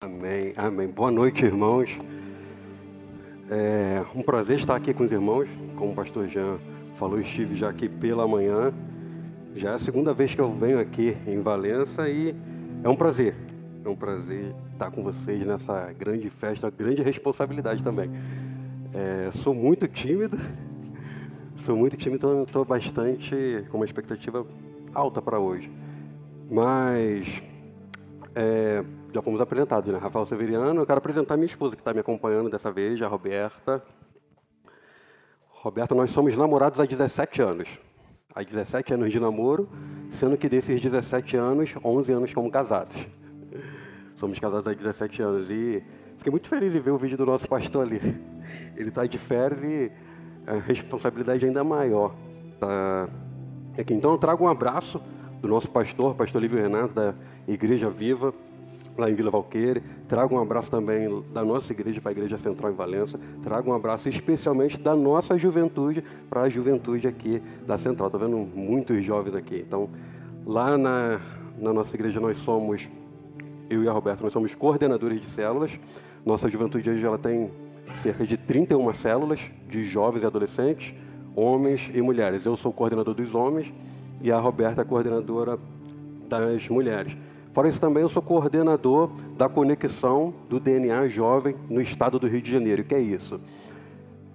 Amém, amém. Boa noite, irmãos. É um prazer estar aqui com os irmãos. Como o pastor Jean falou, estive já aqui pela manhã. Já é a segunda vez que eu venho aqui em Valença e é um prazer. É um prazer estar com vocês nessa grande festa, grande responsabilidade também. É, sou muito tímido, sou muito tímido, então estou bastante com uma expectativa alta para hoje. Mas é, já fomos apresentados, né? Rafael Severiano. Eu quero apresentar minha esposa que está me acompanhando dessa vez, a Roberta. Roberta, nós somos namorados há 17 anos. Há 17 anos de namoro, sendo que desses 17 anos, 11 anos como casados. Somos casados há 17 anos e fiquei muito feliz de ver o vídeo do nosso pastor ali. Ele está de férias e a responsabilidade ainda maior. Tá aqui. Então eu trago um abraço do nosso pastor, pastor Lívio Renato, da Igreja Viva lá em Vila Valqueire. Trago um abraço também da nossa igreja para a Igreja Central em Valença. Trago um abraço especialmente da nossa juventude para a juventude aqui da Central. Estou vendo muitos jovens aqui. Então, lá na, na nossa igreja nós somos, eu e a Roberta, nós somos coordenadores de células. Nossa juventude hoje ela tem cerca de 31 células de jovens e adolescentes, homens e mulheres. Eu sou coordenador dos homens e a Roberta é coordenadora das mulheres. Fora isso também, eu sou coordenador da conexão do DNA jovem no estado do Rio de Janeiro. O que é isso?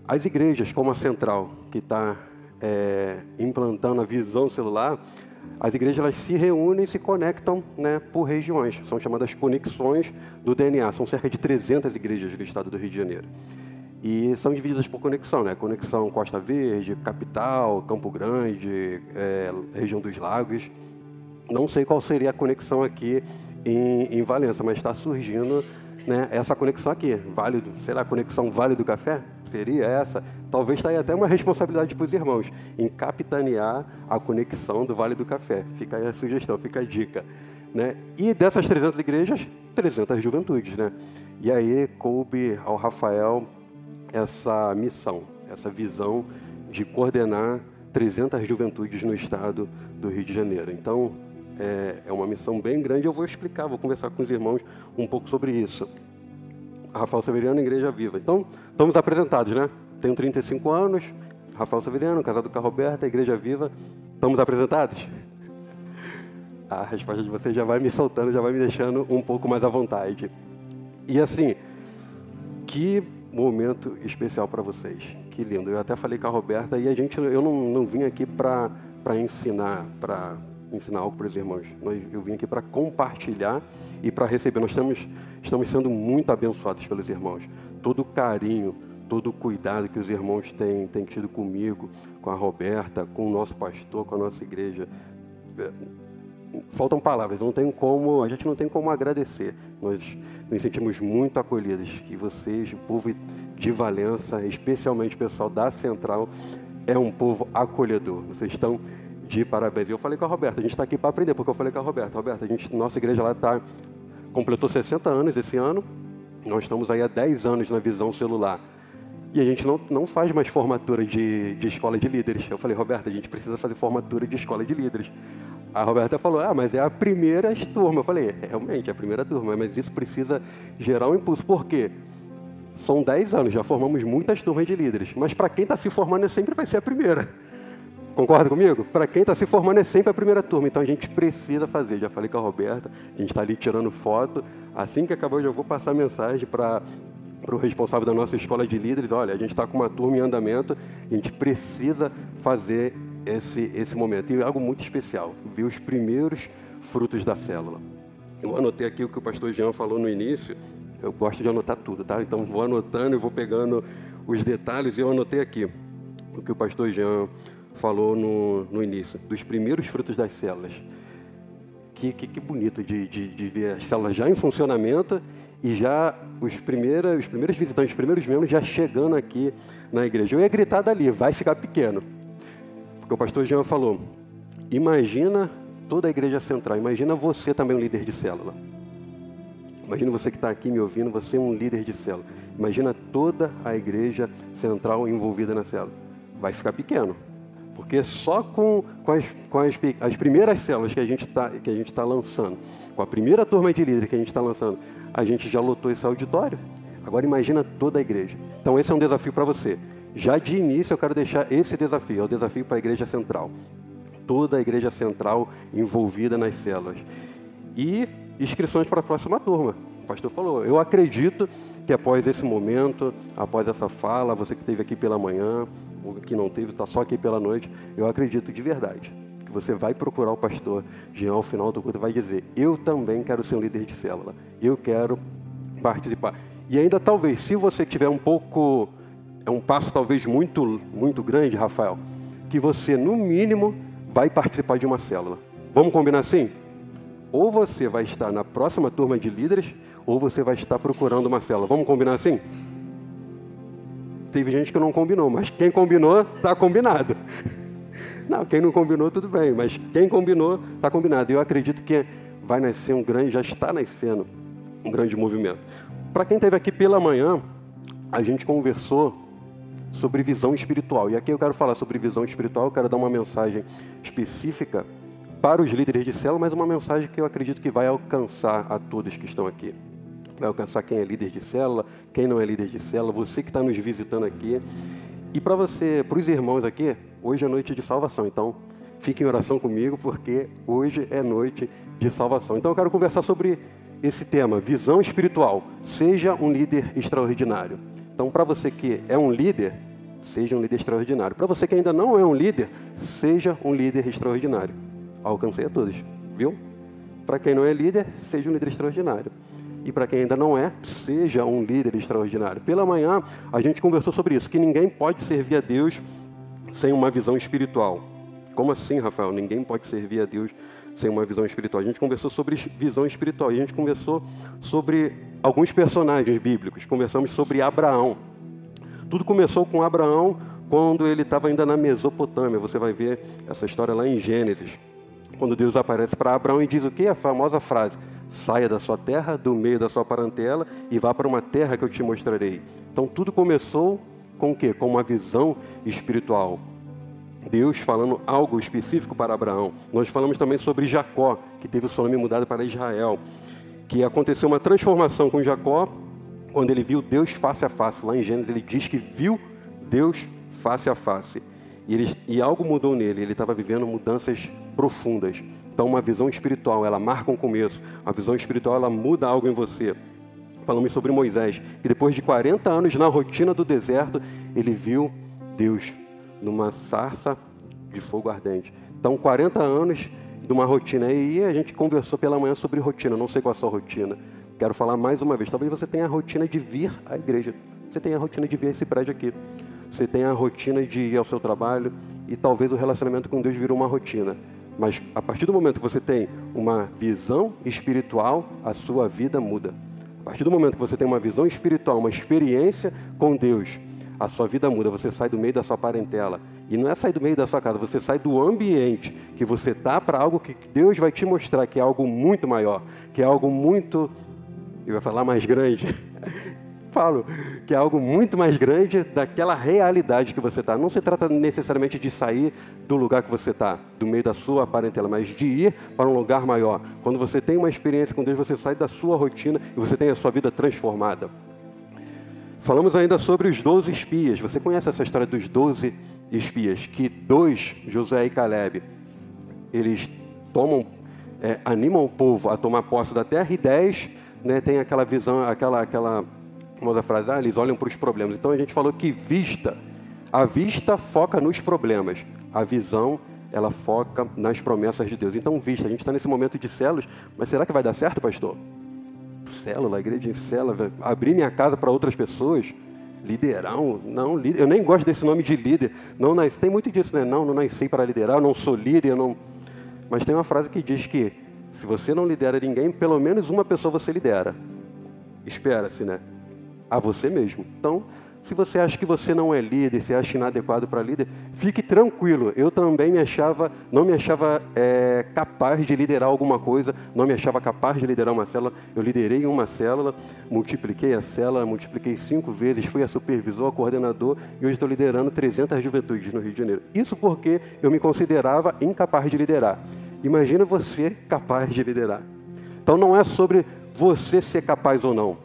As igrejas, como a Central, que está é, implantando a visão celular, as igrejas elas se reúnem e se conectam né, por regiões. São chamadas conexões do DNA. São cerca de 300 igrejas do estado do Rio de Janeiro. E são divididas por conexão, né? Conexão Costa Verde, Capital, Campo Grande, é, região dos Lagos. Não sei qual seria a conexão aqui em, em Valença, mas está surgindo né, essa conexão aqui. Válido, sei lá, conexão Vale do Café? Seria essa? Talvez está aí até uma responsabilidade para os irmãos em capitanear a conexão do Vale do Café. Fica aí a sugestão, fica a dica. Né? E dessas 300 igrejas, 300 juventudes. Né? E aí coube ao Rafael essa missão, essa visão de coordenar 300 juventudes no estado do Rio de Janeiro. Então, é, é uma missão bem grande. Eu vou explicar, vou conversar com os irmãos um pouco sobre isso. Rafael Severiano, Igreja Viva. Então, estamos apresentados, né? Tenho 35 anos, Rafael Severiano, casado com a Roberta, Igreja Viva. Estamos apresentados? A resposta de vocês já vai me soltando, já vai me deixando um pouco mais à vontade. E assim, que momento especial para vocês. Que lindo. Eu até falei com a Roberta e a gente, eu não, não vim aqui para ensinar, para ensinar algo para os irmãos. Eu vim aqui para compartilhar e para receber. Nós estamos, estamos sendo muito abençoados pelos irmãos. Todo o carinho, todo o cuidado que os irmãos têm, têm tido comigo, com a Roberta, com o nosso pastor, com a nossa igreja. É, faltam palavras, não tem como, a gente não tem como agradecer. Nós nos sentimos muito acolhidos. Que vocês, o povo de Valença, especialmente o pessoal da Central, é um povo acolhedor. Vocês estão de parabéns. Eu falei com a Roberta, a gente está aqui para aprender, porque eu falei com a Roberta, Roberta, a gente, nossa igreja lá está completou 60 anos esse ano. Nós estamos aí há 10 anos na visão celular. E a gente não, não faz mais formatura de, de escola de líderes. Eu falei, Roberta, a gente precisa fazer formatura de escola de líderes. A Roberta falou, ah, mas é a primeira turma. Eu falei, é, realmente, é a primeira turma, mas isso precisa gerar um impulso. Por quê? São 10 anos, já formamos muitas turmas de líderes. Mas para quem está se formando, sempre vai ser a primeira. Concorda comigo? Para quem está se formando é sempre a primeira turma, então a gente precisa fazer. Já falei com a Roberta, a gente está ali tirando foto. Assim que acabar, eu já vou passar mensagem para o responsável da nossa escola de líderes. Olha, a gente está com uma turma em andamento, a gente precisa fazer esse, esse momento. E algo muito especial, ver os primeiros frutos da célula. Eu anotei aqui o que o pastor Jean falou no início. Eu gosto de anotar tudo, tá? Então vou anotando e vou pegando os detalhes. E eu anotei aqui o que o pastor Jean falou no, no início, dos primeiros frutos das células. Que, que, que bonito de, de, de, ver as células já em funcionamento e já os, primeiros, os primeiros visitantes, os primeiros membros já chegando aqui na igreja. Eu ia gritar dali, vai ficar pequeno. Porque o pastor Jean falou, imagina toda a igreja central, imagina você também um líder de célula. Imagina você que está aqui me ouvindo, você é um líder de célula. Imagina toda a igreja central envolvida na célula. Vai ficar pequeno Porque só com, com, as, com as, as primeiras células que a gente está tá lançando, com a primeira turma de líderes que a gente está lançando, a gente já lotou esse auditório. Agora imagina toda a igreja. Então esse é um desafio para você. Já de início eu quero deixar esse desafio, é o desafio para a igreja central. Toda a igreja central envolvida nas células. E inscrições para a próxima turma. O pastor falou, eu acredito que após esse momento, após essa fala, você que esteve aqui pela manhã, que não teve, está só aqui pela noite, eu acredito de verdade que você vai procurar o pastor Jean ao final do culto e vai dizer: Eu também quero ser um líder de célula, eu quero participar. E ainda talvez, se você tiver um pouco, é um passo talvez muito, muito grande, Rafael, que você no mínimo vai participar de uma célula. Vamos combinar assim? Ou você vai estar na próxima turma de líderes, ou você vai estar procurando uma célula. Vamos combinar assim? Teve gente que não combinou, mas quem combinou, está combinado. Não, quem não combinou, tudo bem, mas quem combinou, está combinado. Eu acredito que vai nascer um grande, já está nascendo um grande movimento. Para quem esteve aqui pela manhã, a gente conversou sobre visão espiritual. E aqui eu quero falar sobre visão espiritual, eu quero dar uma mensagem específica para os líderes de célula, mas uma mensagem que eu acredito que vai alcançar a todos que estão aqui. Vai alcançar quem é líder de célula, quem não é líder de célula, você que está nos visitando aqui. E para você, para os irmãos aqui, hoje é noite de salvação. Então, fique em oração comigo, porque hoje é noite de salvação. Então, eu quero conversar sobre esse tema, visão espiritual. Seja um líder extraordinário. Então, para você que é um líder, seja um líder extraordinário. Para você que ainda não é um líder, seja um líder extraordinário. Alcancei a todos, viu? Para quem não é líder, seja um líder extraordinário. E para quem ainda não é, seja um líder extraordinário. Pela manhã, a gente conversou sobre isso, que ninguém pode servir a Deus sem uma visão espiritual. Como assim, Rafael? Ninguém pode servir a Deus sem uma visão espiritual. A gente conversou sobre visão espiritual a gente conversou sobre alguns personagens bíblicos. Conversamos sobre Abraão. Tudo começou com Abraão quando ele estava ainda na Mesopotâmia. Você vai ver essa história lá em Gênesis. Quando Deus aparece para Abraão e diz o que? A famosa frase: saia da sua terra, do meio da sua parentela e vá para uma terra que eu te mostrarei. Então tudo começou com o quê? Com uma visão espiritual. Deus falando algo específico para Abraão. Nós falamos também sobre Jacó, que teve o seu nome mudado para Israel, que aconteceu uma transformação com Jacó quando ele viu Deus face a face. Lá em Gênesis ele diz que viu Deus face a face. E, ele, e algo mudou nele, ele estava vivendo mudanças profundas. Então, uma visão espiritual, ela marca um começo. A visão espiritual, ela muda algo em você. Falamos sobre Moisés, que depois de 40 anos na rotina do deserto, ele viu Deus numa sarça de fogo ardente. Então, 40 anos de uma rotina. E a gente conversou pela manhã sobre rotina. Não sei qual é a sua rotina. Quero falar mais uma vez. Talvez você tenha a rotina de vir à igreja. Você tenha a rotina de vir a esse prédio aqui. Você tenha a rotina de ir ao seu trabalho. E talvez o relacionamento com Deus virou uma rotina. Mas a partir do momento que você tem uma visão espiritual, a sua vida muda. A partir do momento que você tem uma visão espiritual, uma experiência com Deus, a sua vida muda, você sai do meio da sua parentela. E não é sair do meio da sua casa, você sai do ambiente que você está para algo que Deus vai te mostrar, que é algo muito maior, que é algo muito, eu ia falar mais grande, falo, que é algo muito mais grande daquela realidade que você está. Não se trata necessariamente de sair do lugar que você está, do meio da sua parentela, mas de ir para um lugar maior. Quando você tem uma experiência com Deus, você sai da sua rotina e você tem a sua vida transformada. Falamos ainda sobre os doze espias. Você conhece essa história dos doze espias? Que dois, José e Caleb, eles tomam, é, animam o povo a tomar posse da terra e dez né, tem aquela visão, aquela, aquela famosa frase, ah, eles olham para os problemas. Então a gente falou que vista, a vista foca nos problemas, a visão ela foca nas promessas de Deus. Então vista, a gente está nesse momento de células, mas será que vai dar certo, pastor? célula, igreja em célula, abrir minha casa para outras pessoas, liderar, não, eu nem gosto desse nome de líder, não nasci, tem muito disso, né? Não, não nasci para liderar, eu não sou líder, eu não... Mas tem uma frase que diz que se você não lidera ninguém, pelo menos uma pessoa você lidera. Espera-se, né? A você mesmo. Então, Se você acha que você não é líder, se acha inadequado para líder, fique tranquilo. Eu também me achava, não me achava é, capaz de liderar alguma coisa, não me achava capaz de liderar uma célula. Eu liderei uma célula, multipliquei a célula, multipliquei cinco vezes, fui a supervisor, a coordenador e hoje estou liderando 300 juventudes no Rio de Janeiro. Isso porque eu me considerava incapaz de liderar. Imagina você capaz de liderar. Então não é sobre você ser capaz ou não,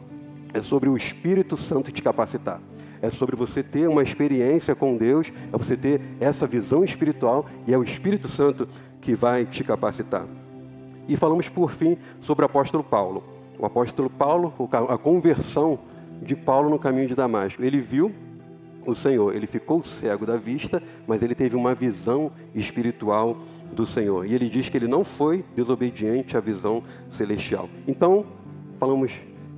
é sobre o Espírito Santo te capacitar é sobre você ter uma experiência com Deus, é você ter essa visão espiritual e é o Espírito Santo que vai te capacitar. E falamos por fim sobre o apóstolo Paulo. O apóstolo Paulo, a conversão de Paulo no caminho de Damasco. Ele viu o Senhor, ele ficou cego da vista, mas ele teve uma visão espiritual do Senhor. E ele diz que ele não foi desobediente à visão celestial. Então, falamos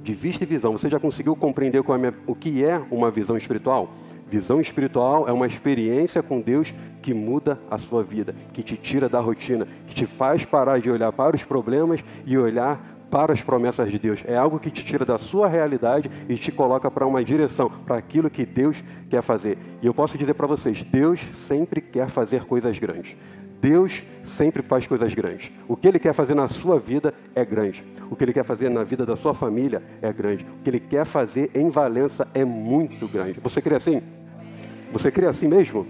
de vista e visão. Você já conseguiu compreender é o que é uma visão espiritual? Visão espiritual é uma experiência com Deus que muda a sua vida, que te tira da rotina, que te faz parar de olhar para os problemas e olhar para as promessas de Deus. É algo que te tira da sua realidade e te coloca para uma direção, para aquilo que Deus quer fazer. E eu posso dizer para vocês: Deus sempre quer fazer coisas grandes. Deus sempre faz coisas grandes. O que Ele quer fazer na sua vida é grande. O que Ele quer fazer na vida da sua família é grande. O que Ele quer fazer em Valença é muito grande. Você crê assim? Você crê assim mesmo?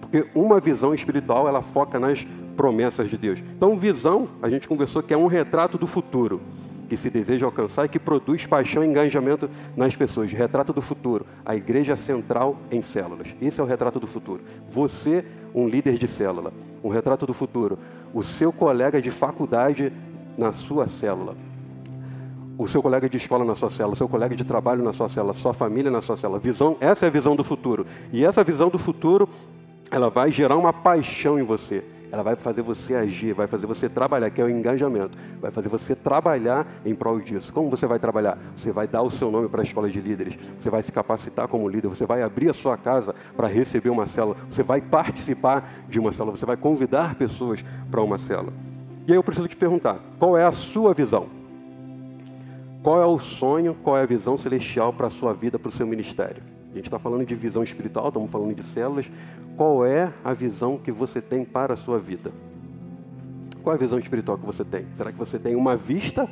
Porque uma visão espiritual, ela foca nas promessas de Deus. Então, visão, a gente conversou que é um retrato do futuro que se deseja alcançar e que produz paixão e engajamento nas pessoas. Retrato do futuro, a igreja central em células. Esse é o retrato do futuro. Você, um líder de célula. Um retrato do futuro. O seu colega de faculdade na sua célula. O seu colega de escola na sua célula, o seu colega de trabalho na sua célula, sua família na sua célula. Visão, essa é a visão do futuro. E essa visão do futuro, ela vai gerar uma paixão em você ela vai fazer você agir, vai fazer você trabalhar, que é o engajamento, vai fazer você trabalhar em prol disso. Como você vai trabalhar? Você vai dar o seu nome para a escola de líderes, você vai se capacitar como líder, você vai abrir a sua casa para receber uma célula, você vai participar de uma célula, você vai convidar pessoas para uma célula. E aí eu preciso te perguntar: qual é a sua visão? Qual é o sonho, qual é a visão celestial para a sua vida, para o seu ministério? Gente está falando de visão espiritual, estamos falando de células. Qual é a visão que você tem para a sua vida? Qual é a visão espiritual que você tem? Será que você tem uma vista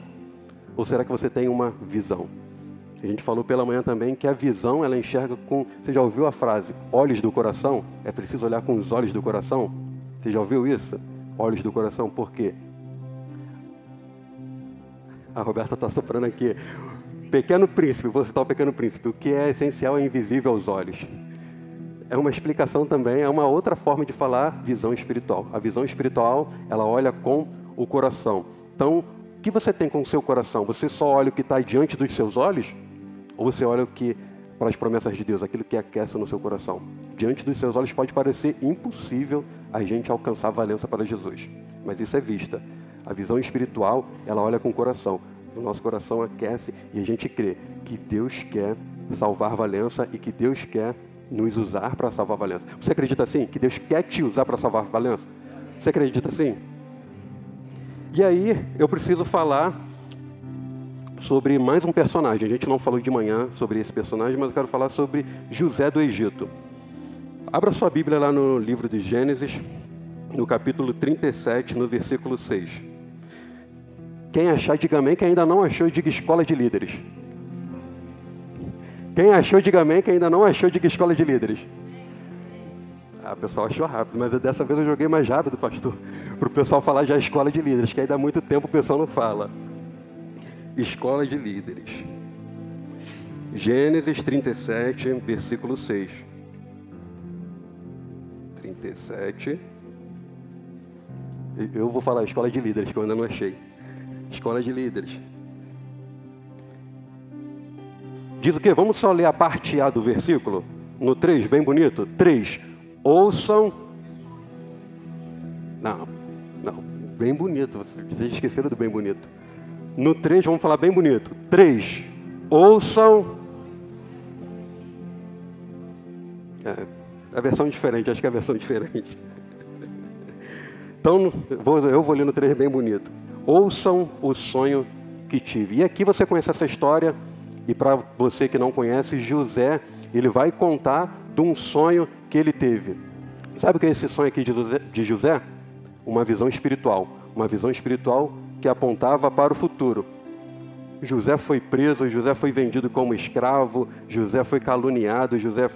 ou será que você tem uma visão? A gente falou pela manhã também que a visão ela enxerga com. Você já ouviu a frase olhos do coração? É preciso olhar com os olhos do coração? Você já ouviu isso? Olhos do coração, por quê? A Roberta está soprando aqui. Pequeno Príncipe, vou citar o Pequeno Príncipe. O que é essencial é invisível aos olhos. É uma explicação também, é uma outra forma de falar visão espiritual. A visão espiritual, ela olha com o coração. Então, o que você tem com o seu coração? Você só olha o que está diante dos seus olhos? Ou você olha o que para as promessas de Deus, aquilo que aquece no seu coração? Diante dos seus olhos pode parecer impossível a gente alcançar a valença para Jesus, mas isso é vista. A visão espiritual, ela olha com o coração o nosso coração aquece e a gente crê que Deus quer salvar Valença e que Deus quer nos usar para salvar Valença. Você acredita assim? Que Deus quer te usar para salvar Valença? Você acredita assim? E aí eu preciso falar sobre mais um personagem. A gente não falou de manhã sobre esse personagem, mas eu quero falar sobre José do Egito. Abra sua Bíblia lá no livro de Gênesis, no capítulo 37, no versículo 6. Quem achar, diga amém. Quem ainda não achou, diga escola de líderes. Quem achou, diga amém. Quem ainda não achou, diga escola de líderes. Ah, o pessoal achou rápido, mas dessa vez eu joguei mais rápido, pastor, para o pessoal falar já escola de líderes, que ainda há muito tempo o pessoal não fala. Escola de líderes. Gênesis 37, versículo 6. 37. Eu vou falar escola de líderes, que eu ainda não achei. Escola de líderes. Diz o que? Vamos só ler a parte A do versículo? No 3, bem bonito. 3. Ouçam. Não, não. Bem bonito. Vocês esqueceram do bem bonito. No 3, vamos falar bem bonito. 3. Ouçam. É, a versão diferente, acho que é a versão diferente. Então, eu vou ler no 3 bem bonito. Ouçam o sonho que tive. E aqui você conhece essa história, e para você que não conhece, José ele vai contar de um sonho que ele teve. Sabe o que é esse sonho aqui de José? Uma visão espiritual. Uma visão espiritual que apontava para o futuro. José foi preso, José foi vendido como escravo, José foi caluniado, José.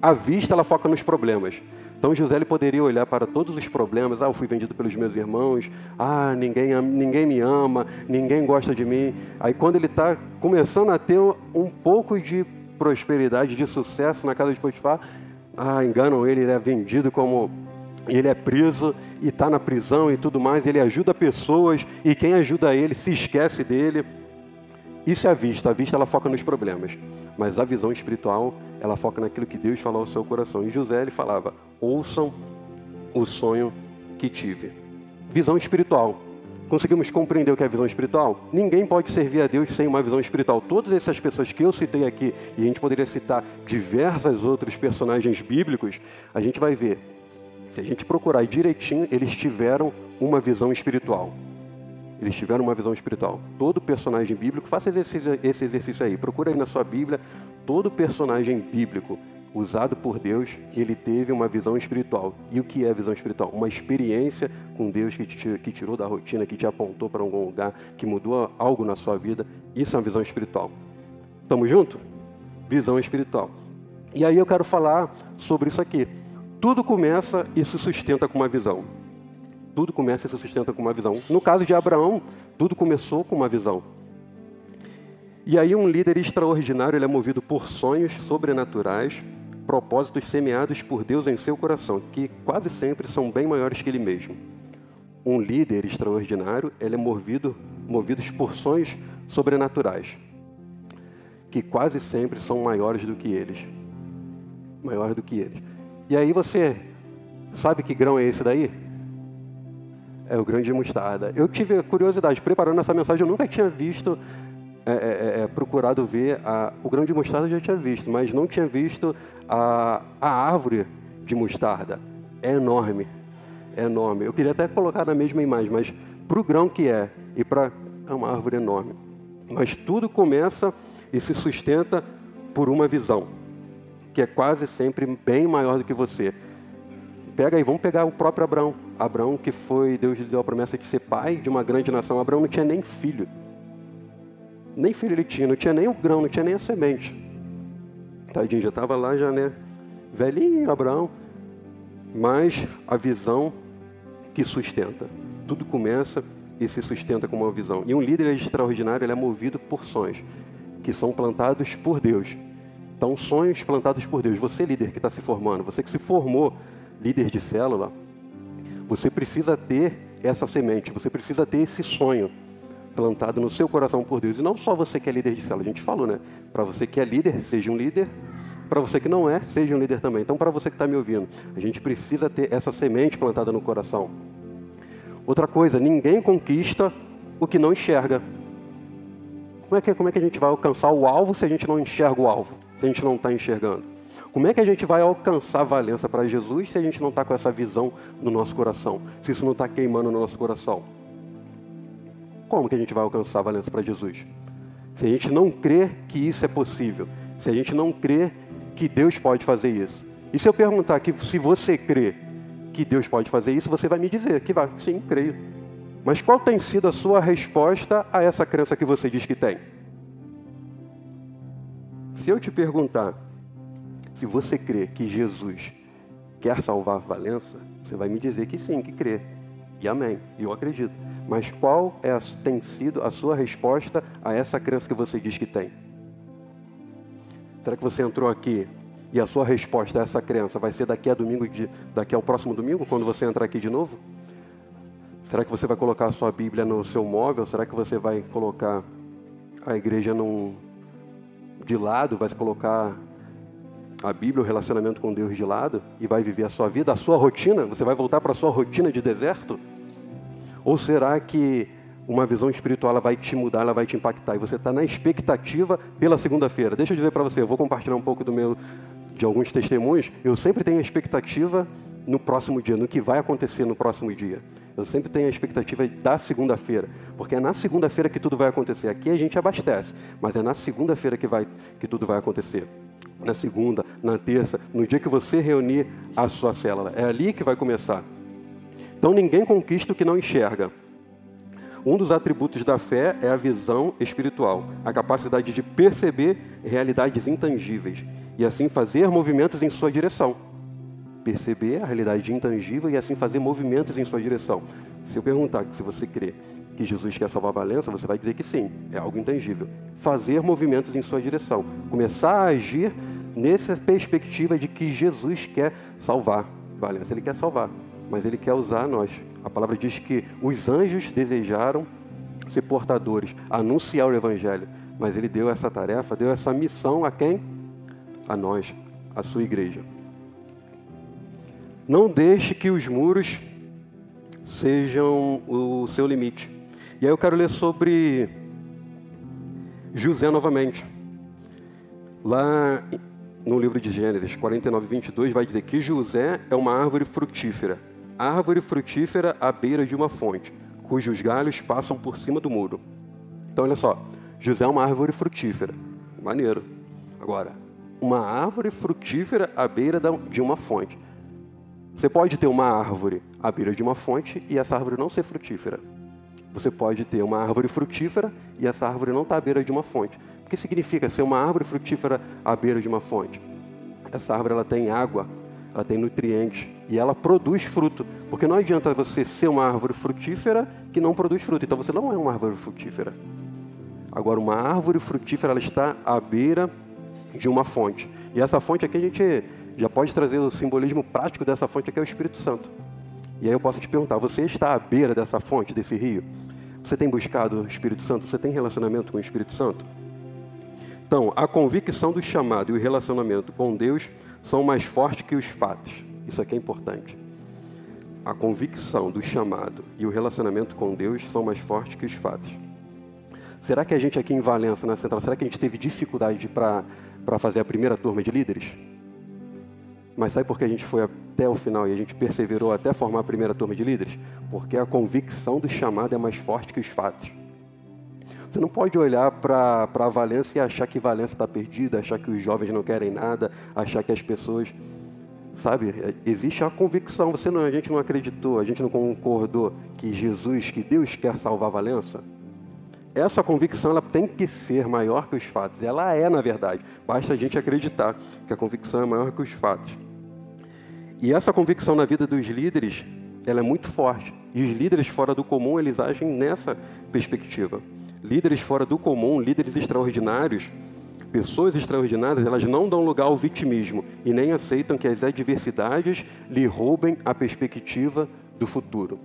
A vista ela foca nos problemas. Então José ele poderia olhar para todos os problemas. Ah, eu fui vendido pelos meus irmãos. Ah, ninguém, ninguém me ama, ninguém gosta de mim. Aí quando ele está começando a ter um pouco de prosperidade, de sucesso na casa de Potifar, ah, enganam ele, ele é vendido como ele é preso e está na prisão e tudo mais, ele ajuda pessoas e quem ajuda ele se esquece dele. Isso é a vista, a vista ela foca nos problemas, mas a visão espiritual ela foca naquilo que Deus falou ao seu coração. E José ele falava: ouçam o sonho que tive. Visão espiritual. Conseguimos compreender o que é visão espiritual? Ninguém pode servir a Deus sem uma visão espiritual. Todas essas pessoas que eu citei aqui, e a gente poderia citar diversas outros personagens bíblicos, a gente vai ver se a gente procurar direitinho, eles tiveram uma visão espiritual. Eles tiveram uma visão espiritual. Todo personagem bíblico, faça esse exercício aí. Procura aí na sua Bíblia. Todo personagem bíblico usado por Deus, ele teve uma visão espiritual. E o que é visão espiritual? Uma experiência com Deus que te que tirou da rotina, que te apontou para algum lugar, que mudou algo na sua vida. Isso é uma visão espiritual. Estamos juntos? Visão espiritual. E aí eu quero falar sobre isso aqui. Tudo começa e se sustenta com uma visão. Tudo começa e se sustenta com uma visão. No caso de Abraão, tudo começou com uma visão. E aí um líder extraordinário, ele é movido por sonhos sobrenaturais, propósitos semeados por Deus em seu coração, que quase sempre são bem maiores que ele mesmo. Um líder extraordinário, ele é movido, movidos por sonhos sobrenaturais, que quase sempre são maiores do que eles. Maiores do que eles. E aí você sabe que grão é esse daí? É o grão de mostarda. Eu tive curiosidade, preparando essa mensagem, eu nunca tinha visto, é, é, é, é, procurado ver, a, o grão de mostarda eu já tinha visto, mas não tinha visto a, a árvore de mostarda. É enorme, é enorme. Eu queria até colocar na mesma imagem, mas para o grão que é, e para. É uma árvore enorme. Mas tudo começa e se sustenta por uma visão que é quase sempre bem maior do que você. Pega aí, vamos pegar o próprio Abraão. Abraão que foi, Deus lhe deu a promessa de ser pai de uma grande nação. Abraão não tinha nem filho. Nem filho ele tinha, não tinha nem o grão, não tinha nem a semente. Tadinho, já estava lá já, né? Velhinho Abraão. Mas a visão que sustenta. Tudo começa e se sustenta com uma visão. E um líder extraordinário ele é movido por sonhos que são plantados por Deus então, sonhos plantados por Deus. Você, líder que está se formando, você que se formou líder de célula, você precisa ter essa semente, você precisa ter esse sonho plantado no seu coração por Deus. E não só você que é líder de célula, a gente falou, né? Para você que é líder, seja um líder. Para você que não é, seja um líder também. Então, para você que está me ouvindo, a gente precisa ter essa semente plantada no coração. Outra coisa, ninguém conquista o que não enxerga. Como é que, como é que a gente vai alcançar o alvo se a gente não enxerga o alvo? se a gente não está enxergando? Como é que a gente vai alcançar valença para Jesus se a gente não está com essa visão no nosso coração? Se isso não está queimando no nosso coração? Como que a gente vai alcançar valença para Jesus? Se a gente não crer que isso é possível, se a gente não crer que Deus pode fazer isso. E se eu perguntar que se você crê que Deus pode fazer isso, você vai me dizer que vai, sim, creio. Mas qual tem sido a sua resposta a essa crença que você diz que tem? Se eu te perguntar se você crê que Jesus quer salvar Valença, você vai me dizer que sim, que crê. E amém. E eu acredito. Mas qual é tem sido a sua resposta a essa crença que você diz que tem? Será que você entrou aqui e a sua resposta a essa crença vai ser daqui a domingo, de, daqui ao próximo domingo, quando você entrar aqui de novo? Será que você vai colocar a sua Bíblia no seu móvel? Será que você vai colocar a igreja num, de lado, vai colocar a Bíblia, o relacionamento com Deus de lado e vai viver a sua vida, a sua rotina? Você vai voltar para a sua rotina de deserto? Ou será que uma visão espiritual ela vai te mudar, ela vai te impactar e você está na expectativa pela segunda-feira? Deixa eu dizer para você, eu vou compartilhar um pouco do meu, de alguns testemunhos. Eu sempre tenho a expectativa no próximo dia, no que vai acontecer no próximo dia. Eu sempre tenho a expectativa da segunda-feira, porque é na segunda-feira que tudo vai acontecer. Aqui a gente abastece, mas é na segunda-feira que, que tudo vai acontecer. Na segunda, na terça, no dia que você reunir a sua célula. É ali que vai começar. Então ninguém conquista o que não enxerga. Um dos atributos da fé é a visão espiritual, a capacidade de perceber realidades intangíveis e assim fazer movimentos em sua direção. Perceber a realidade intangível e assim fazer movimentos em sua direção. Se eu perguntar se você crê que Jesus quer salvar Valença, você vai dizer que sim, é algo intangível. Fazer movimentos em sua direção, começar a agir nessa perspectiva de que Jesus quer salvar Valença, ele quer salvar, mas ele quer usar nós. A palavra diz que os anjos desejaram ser portadores, anunciar o Evangelho. Mas ele deu essa tarefa, deu essa missão a quem? A nós, a sua igreja. Não deixe que os muros sejam o seu limite. E aí eu quero ler sobre José novamente. Lá no livro de Gênesis 49, 22, vai dizer que José é uma árvore frutífera árvore frutífera à beira de uma fonte, cujos galhos passam por cima do muro. Então, olha só, José é uma árvore frutífera. Maneiro. Agora, uma árvore frutífera à beira de uma fonte. Você pode ter uma árvore à beira de uma fonte e essa árvore não ser frutífera. Você pode ter uma árvore frutífera e essa árvore não está à beira de uma fonte. O que significa ser uma árvore frutífera à beira de uma fonte? Essa árvore ela tem água, ela tem nutrientes e ela produz fruto. Porque não adianta você ser uma árvore frutífera que não produz fruto. Então você não é uma árvore frutífera. Agora, uma árvore frutífera ela está à beira de uma fonte. E essa fonte aqui a gente já pode trazer o simbolismo prático dessa fonte que é o Espírito Santo. E aí eu posso te perguntar: você está à beira dessa fonte, desse rio? Você tem buscado o Espírito Santo? Você tem relacionamento com o Espírito Santo? Então, a convicção do chamado e o relacionamento com Deus são mais fortes que os fatos. Isso aqui é importante. A convicção do chamado e o relacionamento com Deus são mais fortes que os fatos. Será que a gente aqui em Valença, na Central, será que a gente teve dificuldade para fazer a primeira turma de líderes? Mas sabe por que a gente foi até o final e a gente perseverou até formar a primeira turma de líderes? Porque a convicção do chamado é mais forte que os fatos. Você não pode olhar para a Valência e achar que Valência está perdida, achar que os jovens não querem nada, achar que as pessoas. Sabe, existe a convicção. Você não, a gente não acreditou, a gente não concordou que Jesus, que Deus quer salvar Valença. Essa convicção ela tem que ser maior que os fatos. Ela é, na verdade. Basta a gente acreditar que a convicção é maior que os fatos. E essa convicção na vida dos líderes, ela é muito forte. E os líderes fora do comum, eles agem nessa perspectiva líderes fora do comum, líderes extraordinários, pessoas extraordinárias, elas não dão lugar ao vitimismo e nem aceitam que as adversidades lhe roubem a perspectiva do futuro.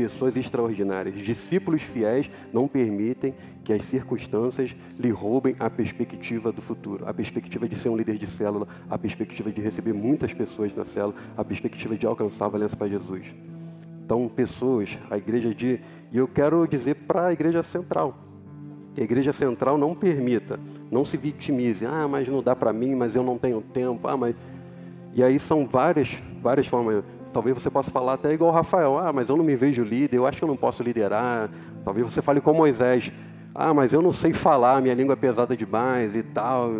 Pessoas extraordinárias, discípulos fiéis, não permitem que as circunstâncias lhe roubem a perspectiva do futuro, a perspectiva de ser um líder de célula, a perspectiva de receber muitas pessoas na célula, a perspectiva de alcançar a valência para Jesus. Então, pessoas, a igreja de. E eu quero dizer para a igreja central, a igreja central não permita, não se vitimize. Ah, mas não dá para mim, mas eu não tenho tempo. Ah, mas. E aí são várias, várias formas. Talvez você possa falar até igual o Rafael. Ah, mas eu não me vejo líder, eu acho que eu não posso liderar. Talvez você fale com Moisés. Ah, mas eu não sei falar, minha língua é pesada demais e tal.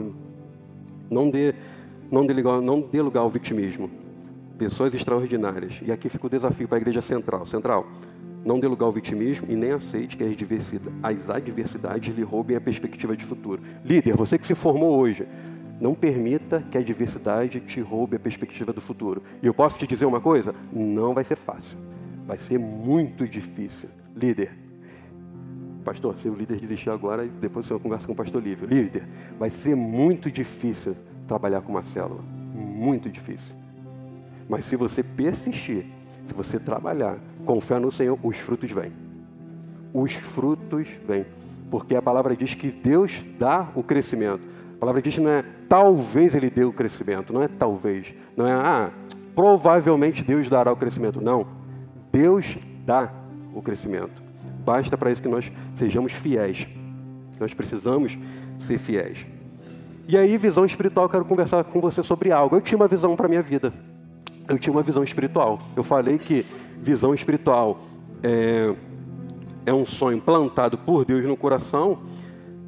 Não dê, não dê, lugar, não dê lugar ao vitimismo pessoas extraordinárias. E aqui fica o desafio para a igreja central. Central, não dê lugar ao vitimismo e nem aceite que as adversidades, as adversidades lhe roubem a perspectiva de futuro. Líder, você que se formou hoje, não permita que a adversidade te roube a perspectiva do futuro. E eu posso te dizer uma coisa? Não vai ser fácil. Vai ser muito difícil. Líder, pastor, se o líder desistir agora, depois eu converso com o pastor Lívio. Líder, vai ser muito difícil trabalhar com uma célula. Muito difícil. Mas se você persistir, se você trabalhar, confiar no Senhor, os frutos vêm. Os frutos vêm. Porque a palavra diz que Deus dá o crescimento. A palavra diz que não é talvez Ele dê o crescimento, não é talvez. Não é, ah, provavelmente Deus dará o crescimento. Não. Deus dá o crescimento. Basta para isso que nós sejamos fiéis. Nós precisamos ser fiéis. E aí, visão espiritual, quero conversar com você sobre algo. Eu tinha uma visão para minha vida eu tinha uma visão espiritual. Eu falei que visão espiritual é, é um sonho plantado por Deus no coração,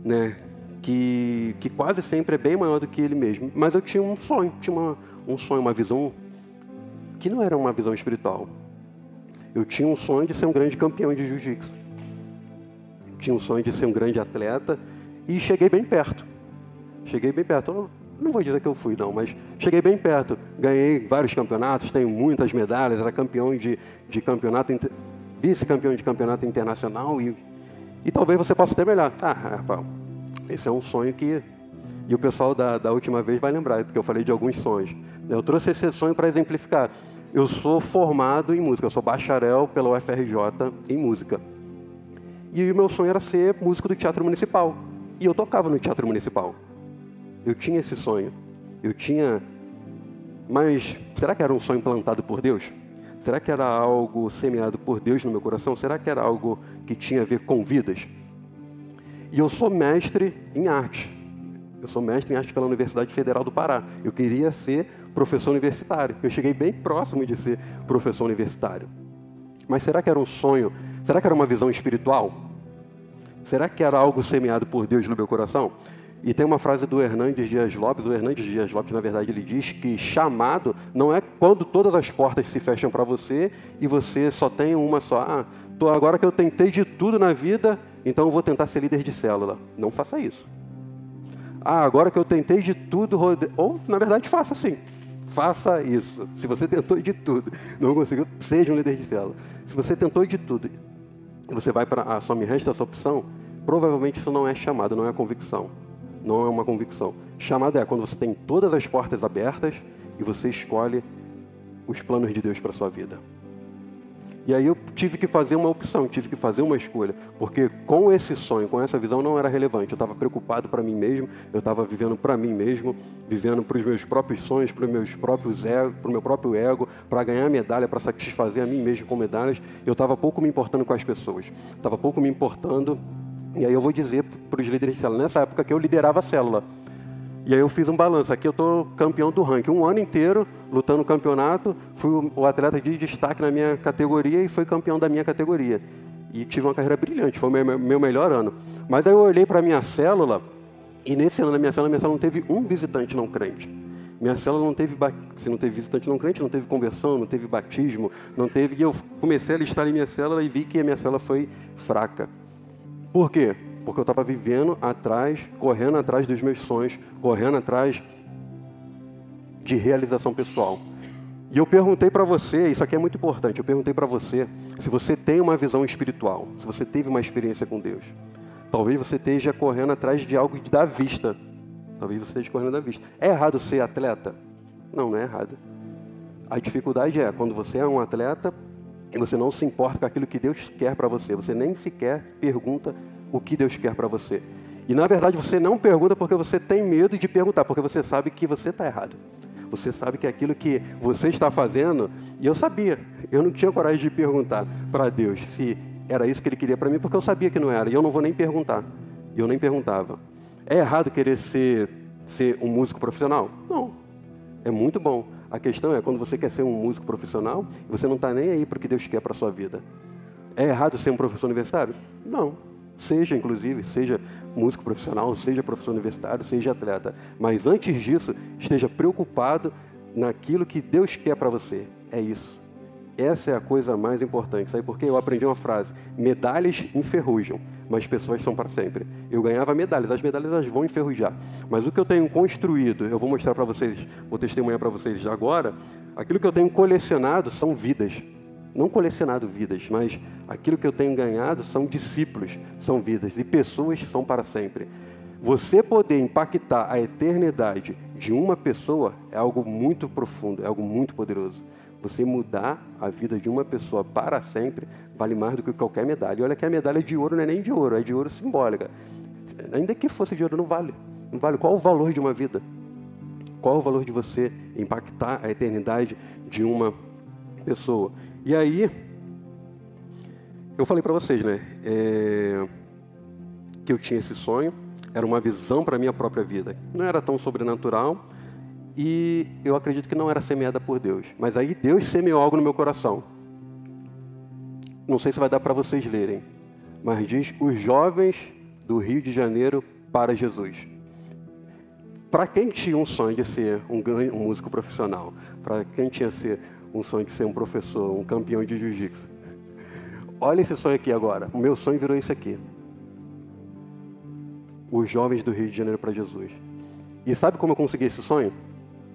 né? Que, que quase sempre é bem maior do que ele mesmo. Mas eu tinha um sonho, tinha uma, um sonho, uma visão que não era uma visão espiritual. Eu tinha um sonho de ser um grande campeão de jiu-jitsu. Tinha um sonho de ser um grande atleta e cheguei bem perto. Cheguei bem perto. não vou dizer que eu fui, não, mas cheguei bem perto. Ganhei vários campeonatos, tenho muitas medalhas, era campeão de, de campeonato, vice-campeão de campeonato internacional e, e talvez você possa ter melhor. Ah, Rafael, esse é um sonho que. E o pessoal da, da última vez vai lembrar, que eu falei de alguns sonhos. Eu trouxe esse sonho para exemplificar. Eu sou formado em música, eu sou bacharel pela UFRJ em música. E o meu sonho era ser músico do Teatro Municipal. E eu tocava no Teatro Municipal. Eu tinha esse sonho. Eu tinha. Mas será que era um sonho plantado por Deus? Será que era algo semeado por Deus no meu coração? Será que era algo que tinha a ver com vidas? E eu sou mestre em arte. Eu sou mestre em arte pela Universidade Federal do Pará. Eu queria ser professor universitário. Eu cheguei bem próximo de ser professor universitário. Mas será que era um sonho? Será que era uma visão espiritual? Será que era algo semeado por Deus no meu coração? E tem uma frase do Hernandes Dias Lopes. O Hernandes Dias Lopes, na verdade, ele diz que chamado não é quando todas as portas se fecham para você e você só tem uma só. Ah, tô, agora que eu tentei de tudo na vida, então eu vou tentar ser líder de célula. Não faça isso. Ah, agora que eu tentei de tudo, ou na verdade faça assim. Faça isso. Se você tentou de tudo, não conseguiu, seja um líder de célula. Se você tentou de tudo, você vai para a só me resta essa opção, provavelmente isso não é chamado, não é convicção. Não é uma convicção. Chamada é quando você tem todas as portas abertas e você escolhe os planos de Deus para sua vida. E aí eu tive que fazer uma opção, tive que fazer uma escolha, porque com esse sonho, com essa visão não era relevante. Eu estava preocupado para mim mesmo, eu estava vivendo para mim mesmo, vivendo para os meus próprios sonhos, para meus próprios ego, para o meu próprio ego, para ganhar medalha, para satisfazer a mim mesmo com medalhas. Eu estava pouco me importando com as pessoas, estava pouco me importando. E aí eu vou dizer para os líderes de célula, nessa época que eu liderava a célula, e aí eu fiz um balanço. Aqui eu estou campeão do ranking. Um ano inteiro lutando no campeonato. Fui o atleta de destaque na minha categoria e fui campeão da minha categoria. E tive uma carreira brilhante. Foi o meu, meu melhor ano. Mas aí eu olhei para a minha célula e nesse ano na minha célula, minha célula não teve um visitante não crente. Minha célula não teve, se não teve visitante não crente, não teve conversão, não teve batismo, não teve. E eu comecei a listar em minha célula e vi que a minha célula foi fraca. Por quê? Porque eu estava vivendo atrás, correndo atrás dos meus sonhos, correndo atrás de realização pessoal. E eu perguntei para você, isso aqui é muito importante, eu perguntei para você se você tem uma visão espiritual, se você teve uma experiência com Deus. Talvez você esteja correndo atrás de algo da vista. Talvez você esteja correndo da vista. É errado ser atleta? Não, não é errado. A dificuldade é quando você é um atleta e você não se importa com aquilo que Deus quer para você. Você nem sequer pergunta o que Deus quer para você. E na verdade você não pergunta porque você tem medo de perguntar, porque você sabe que você está errado. Você sabe que aquilo que você está fazendo, e eu sabia, eu não tinha coragem de perguntar para Deus se era isso que Ele queria para mim, porque eu sabia que não era, e eu não vou nem perguntar. E eu nem perguntava. É errado querer ser, ser um músico profissional? Não. É muito bom. A questão é quando você quer ser um músico profissional, você não está nem aí para o que Deus quer para a sua vida. É errado ser um professor universitário? Não seja inclusive, seja músico profissional, seja professor universitário, seja atleta. Mas antes disso, esteja preocupado naquilo que Deus quer para você. É isso. Essa é a coisa mais importante. Sabe por quê? Eu aprendi uma frase: medalhas enferrujam, mas pessoas são para sempre. Eu ganhava medalhas, as medalhas elas vão enferrujar. Mas o que eu tenho construído, eu vou mostrar para vocês, vou testemunhar para vocês agora, aquilo que eu tenho colecionado são vidas não colecionado vidas, mas aquilo que eu tenho ganhado são discípulos, são vidas e pessoas são para sempre. Você poder impactar a eternidade de uma pessoa é algo muito profundo, é algo muito poderoso. Você mudar a vida de uma pessoa para sempre vale mais do que qualquer medalha. E olha que a medalha de ouro não é nem de ouro, é de ouro simbólica. Ainda que fosse de ouro, não vale. Não vale. Qual o valor de uma vida? Qual o valor de você impactar a eternidade de uma pessoa? E aí, eu falei para vocês, né? É, que eu tinha esse sonho, era uma visão para minha própria vida. Não era tão sobrenatural e eu acredito que não era semeada por Deus. Mas aí Deus semeou algo no meu coração. Não sei se vai dar para vocês lerem, mas diz: os jovens do Rio de Janeiro para Jesus. Para quem tinha um sonho de ser um, um músico profissional, para quem tinha ser um sonho de ser um professor, um campeão de jiu-jitsu, olha esse sonho aqui agora. O meu sonho virou isso aqui. Os jovens do Rio de Janeiro para Jesus. E sabe como eu consegui esse sonho?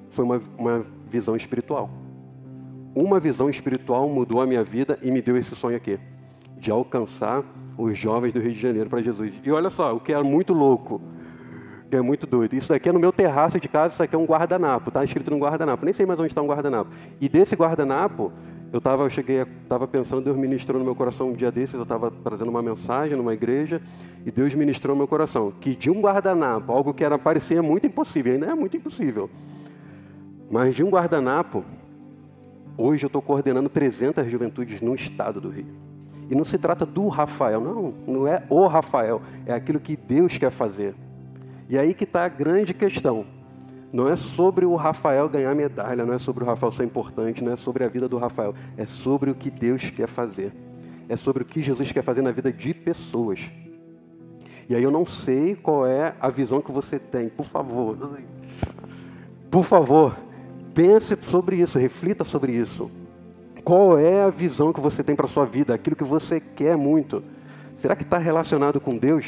Foi uma, uma visão espiritual. Uma visão espiritual mudou a minha vida e me deu esse sonho aqui, de alcançar os jovens do Rio de Janeiro para Jesus. E olha só, o que é muito louco, que é muito doido. Isso daqui é no meu terraço de casa, isso aqui é um guardanapo, tá escrito no guardanapo. Nem sei mais onde está um guardanapo. E desse guardanapo, eu tava, eu cheguei, estava pensando, Deus ministrou no meu coração um dia desses, eu estava trazendo uma mensagem numa igreja e Deus ministrou no meu coração que de um guardanapo, algo que era parecia muito impossível, ainda é muito impossível, mas de um guardanapo Hoje eu estou coordenando 300 juventudes no estado do Rio. E não se trata do Rafael, não, não é o Rafael, é aquilo que Deus quer fazer. E aí que está a grande questão. Não é sobre o Rafael ganhar medalha, não é sobre o Rafael ser importante, não é sobre a vida do Rafael, é sobre o que Deus quer fazer. É sobre o que Jesus quer fazer na vida de pessoas. E aí eu não sei qual é a visão que você tem. Por favor, por favor, Pense sobre isso, reflita sobre isso. Qual é a visão que você tem para a sua vida, aquilo que você quer muito? Será que está relacionado com Deus?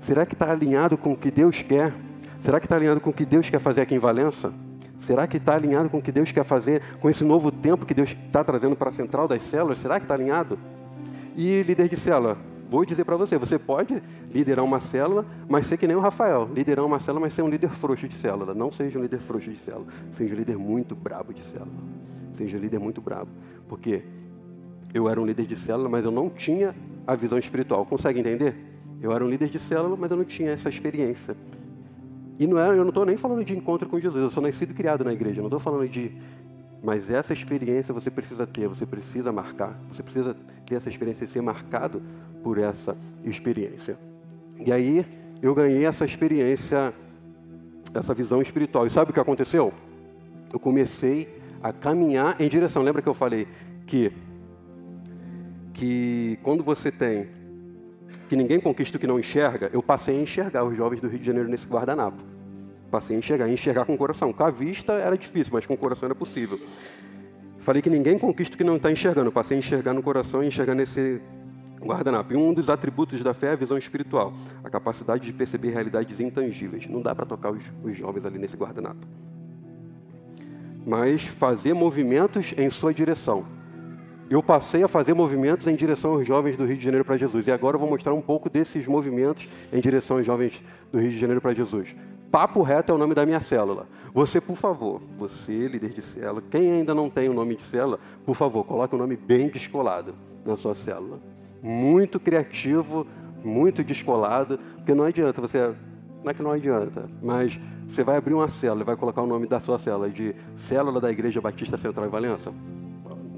Será que está alinhado com o que Deus quer? Será que está alinhado com o que Deus quer fazer aqui em Valença? Será que está alinhado com o que Deus quer fazer com esse novo tempo que Deus está trazendo para a central das células? Será que está alinhado? E líder de célula, vou dizer para você, você pode liderar uma célula, mas ser que nem o Rafael. Liderar uma célula, mas ser um líder frouxo de célula. Não seja um líder frouxo de célula. Seja um líder muito brabo de célula. Seja um líder muito brabo. Porque eu era um líder de célula, mas eu não tinha a visão espiritual. Consegue entender? Eu era um líder de célula, mas eu não tinha essa experiência. E não é, eu não estou nem falando de encontro com Jesus. Eu sou nascido e criado na igreja. Não estou falando de mas essa experiência você precisa ter, você precisa marcar, você precisa ter essa experiência e ser marcado por essa experiência. E aí eu ganhei essa experiência, essa visão espiritual. E sabe o que aconteceu? Eu comecei a caminhar em direção. Lembra que eu falei que que quando você tem que ninguém conquista o que não enxerga, eu passei a enxergar os jovens do Rio de Janeiro nesse guardanapo. Passei a enxergar, a enxergar com o coração. Com a vista era difícil, mas com o coração era possível. Falei que ninguém conquista o que não está enxergando. Passei a enxergar no coração e enxergar nesse guardanapo. E um dos atributos da fé é a visão espiritual, a capacidade de perceber realidades intangíveis. Não dá para tocar os, os jovens ali nesse guardanapo. Mas fazer movimentos em sua direção. Eu passei a fazer movimentos em direção aos jovens do Rio de Janeiro para Jesus. E agora eu vou mostrar um pouco desses movimentos em direção aos jovens do Rio de Janeiro para Jesus. Papo Reto é o nome da minha célula. Você, por favor, você, líder de célula, quem ainda não tem o nome de célula, por favor, coloque o um nome bem descolado na sua célula. Muito criativo, muito descolado, porque não adianta você. Não é que não adianta, mas você vai abrir uma célula e vai colocar o nome da sua célula de Célula da Igreja Batista Central em Valença?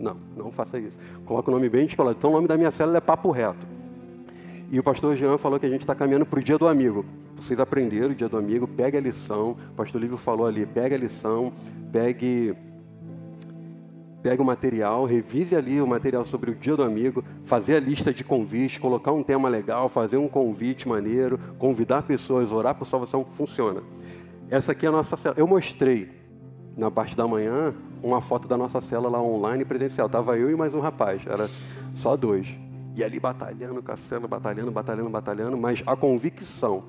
Não, não faça isso. Coloque o nome bem descolado. Então o nome da minha célula é Papo Reto. E o pastor Jean falou que a gente está caminhando para o dia do amigo vocês aprenderam o dia do amigo, pegue a lição, o pastor Lívio falou ali, pegue a lição, pegue, pegue o material, revise ali o material sobre o dia do amigo, fazer a lista de convites, colocar um tema legal, fazer um convite maneiro, convidar pessoas, orar por salvação, funciona. Essa aqui é a nossa célula. Eu mostrei na parte da manhã uma foto da nossa célula lá online presencial. Tava eu e mais um rapaz, era só dois. E ali batalhando com a célula, batalhando, batalhando, batalhando, mas a convicção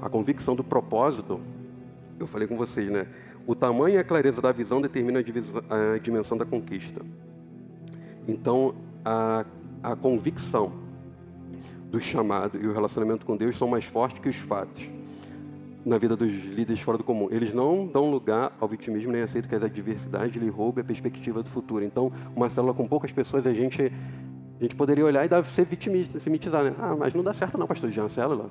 a convicção do propósito, eu falei com vocês, né? O tamanho e a clareza da visão determinam a, a dimensão da conquista. Então, a, a convicção do chamado e o relacionamento com Deus são mais fortes que os fatos na vida dos líderes fora do comum. Eles não dão lugar ao vitimismo nem aceitam que as adversidades lhe roubem a perspectiva do futuro. Então, uma célula com poucas pessoas, a gente, a gente poderia olhar e dar, ser vitimista, se mitizar. Né? Ah, mas não dá certo não, pastor Jean, célula.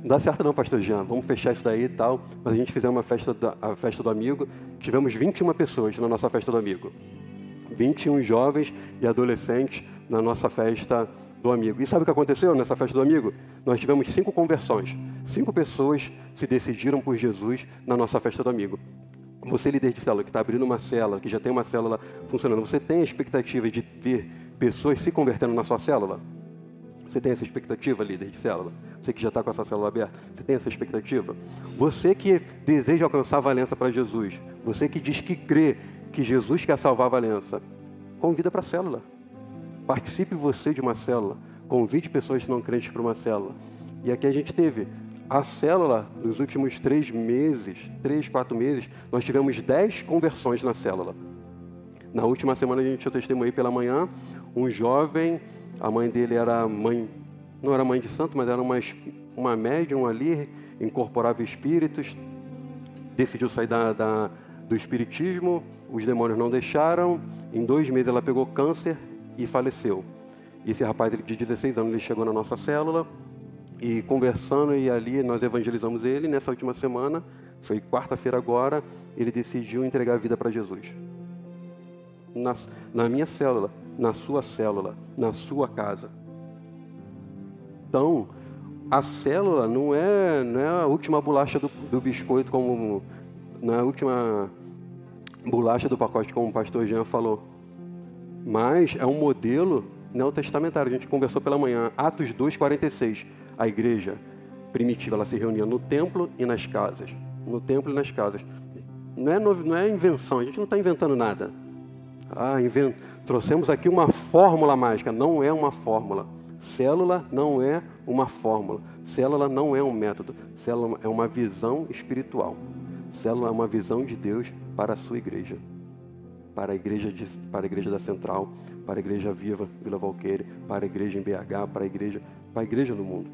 Não dá certo não, pastor Jean, vamos fechar isso daí e tal. Mas a gente fez uma festa, da, a festa do amigo, tivemos 21 pessoas na nossa festa do amigo. 21 jovens e adolescentes na nossa festa do amigo. E sabe o que aconteceu nessa festa do amigo? Nós tivemos cinco conversões. Cinco pessoas se decidiram por Jesus na nossa festa do amigo. Você, líder de célula, que está abrindo uma célula, que já tem uma célula funcionando, você tem a expectativa de ver pessoas se convertendo na sua célula? Você tem essa expectativa, líder de célula? Você que já está com essa célula aberta, você tem essa expectativa? Você que deseja alcançar Valença para Jesus, você que diz que crê que Jesus quer salvar Valença, convida para a célula. Participe você de uma célula. Convide pessoas não crentes para uma célula. E aqui a gente teve a célula, nos últimos três meses, três, quatro meses, nós tivemos dez conversões na célula. Na última semana a gente eu testemunhei pela manhã um jovem, a mãe dele era mãe, não era mãe de santo, mas era uma, uma médium ali, incorporava espíritos, decidiu sair da, da, do espiritismo, os demônios não deixaram, em dois meses ela pegou câncer e faleceu. Esse rapaz de 16 anos ele chegou na nossa célula e conversando e ali nós evangelizamos ele. Nessa última semana, foi quarta-feira agora, ele decidiu entregar a vida para Jesus. Na, na minha célula, na sua célula, na sua casa. Então, a célula não é, não é a última bolacha do, do biscoito, como na última bolacha do pacote, como o pastor Jean falou. Mas é um modelo neotestamentário. A gente conversou pela manhã, Atos 2,46. A igreja primitiva ela se reunia no templo e nas casas. No templo e nas casas. Não é, não é invenção, a gente não está inventando nada. Ah, invent... trouxemos aqui uma fórmula mágica. Não é uma fórmula. Célula não é uma fórmula. Célula não é um método. Célula é uma visão espiritual. Célula é uma visão de Deus para a sua igreja. Para a igreja, de, para a igreja da Central, para a igreja Viva, Vila Valqueire, para a igreja em BH, para a igreja, para a igreja no mundo.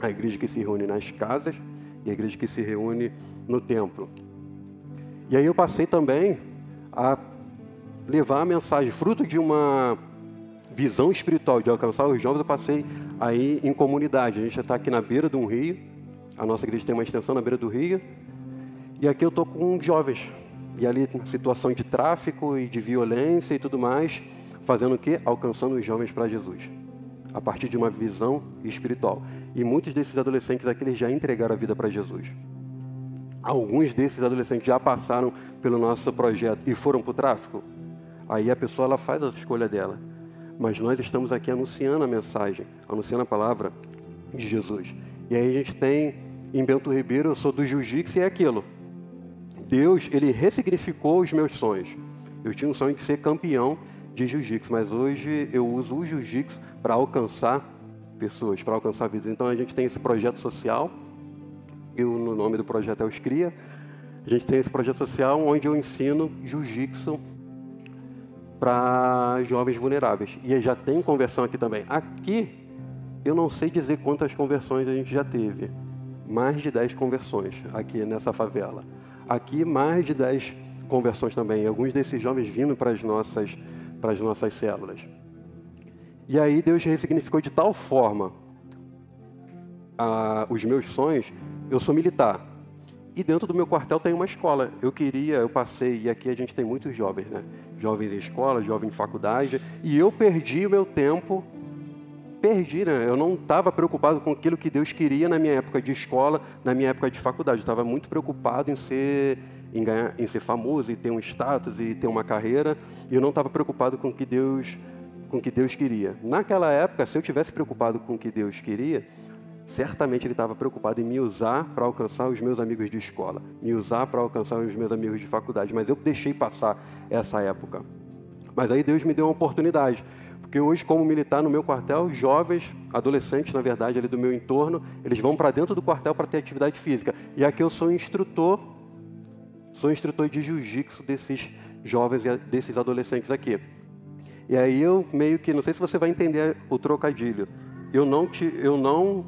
A igreja que se reúne nas casas e a igreja que se reúne no templo. E aí eu passei também a levar a mensagem, fruto de uma visão espiritual de alcançar os jovens, eu passei aí em comunidade. A gente está aqui na beira de um rio, a nossa igreja tem uma extensão na beira do rio, e aqui eu estou com jovens, e ali situação de tráfico e de violência e tudo mais, fazendo o quê? Alcançando os jovens para Jesus, a partir de uma visão espiritual. E muitos desses adolescentes aqui já entregaram a vida para Jesus. Alguns desses adolescentes já passaram pelo nosso projeto e foram para o tráfico. Aí a pessoa ela faz a escolha dela. Mas nós estamos aqui anunciando a mensagem, anunciando a palavra de Jesus. E aí a gente tem em Bento Ribeiro, eu sou do jiu-jitsu e é aquilo. Deus, ele ressignificou os meus sonhos. Eu tinha um sonho de ser campeão de jiu-jitsu, mas hoje eu uso o jiu-jitsu para alcançar pessoas, para alcançar vidas. Então a gente tem esse projeto social, eu no nome do projeto é os Cria. A gente tem esse projeto social onde eu ensino jiu-jitsu para jovens vulneráveis. E já tem conversão aqui também. Aqui, eu não sei dizer quantas conversões a gente já teve. Mais de 10 conversões aqui nessa favela. Aqui, mais de 10 conversões também. Alguns desses jovens vindo para as nossas, para as nossas células. E aí Deus ressignificou de tal forma os meus sonhos. Eu sou militar. E dentro do meu quartel tem uma escola. Eu queria, eu passei, e aqui a gente tem muitos jovens, né? Jovens em escola, jovens em faculdade. E eu perdi o meu tempo, perdi, né? Eu não estava preocupado com aquilo que Deus queria na minha época de escola, na minha época de faculdade. Eu estava muito preocupado em ser, em, ganhar, em ser famoso, e ter um status, e ter uma carreira. E eu não estava preocupado com o que Deus, com que Deus queria. Naquela época, se eu tivesse preocupado com o que Deus queria, certamente ele estava preocupado em me usar para alcançar os meus amigos de escola, me usar para alcançar os meus amigos de faculdade, mas eu deixei passar essa época. Mas aí Deus me deu uma oportunidade, porque hoje, como militar no meu quartel, jovens, adolescentes, na verdade, ali do meu entorno, eles vão para dentro do quartel para ter atividade física. E aqui eu sou instrutor, sou instrutor de jiu-jitsu desses jovens e desses adolescentes aqui. E aí eu meio que, não sei se você vai entender o trocadilho. Eu não te, eu não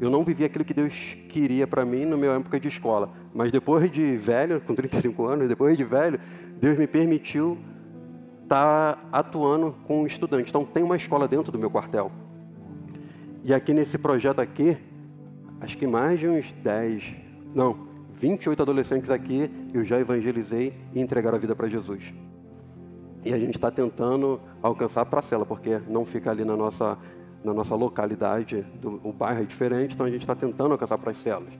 eu não vivi aquilo que Deus queria para mim na minha época de escola. Mas depois de velho, com 35 anos, depois de velho, Deus me permitiu estar tá atuando com estudantes. Então tem uma escola dentro do meu quartel. E aqui nesse projeto aqui, acho que mais de uns 10, não, 28 adolescentes aqui eu já evangelizei e entregaram a vida para Jesus. E a gente está tentando alcançar para a cela, porque não fica ali na nossa na nossa localidade, do, o bairro é diferente, então a gente está tentando alcançar para as células.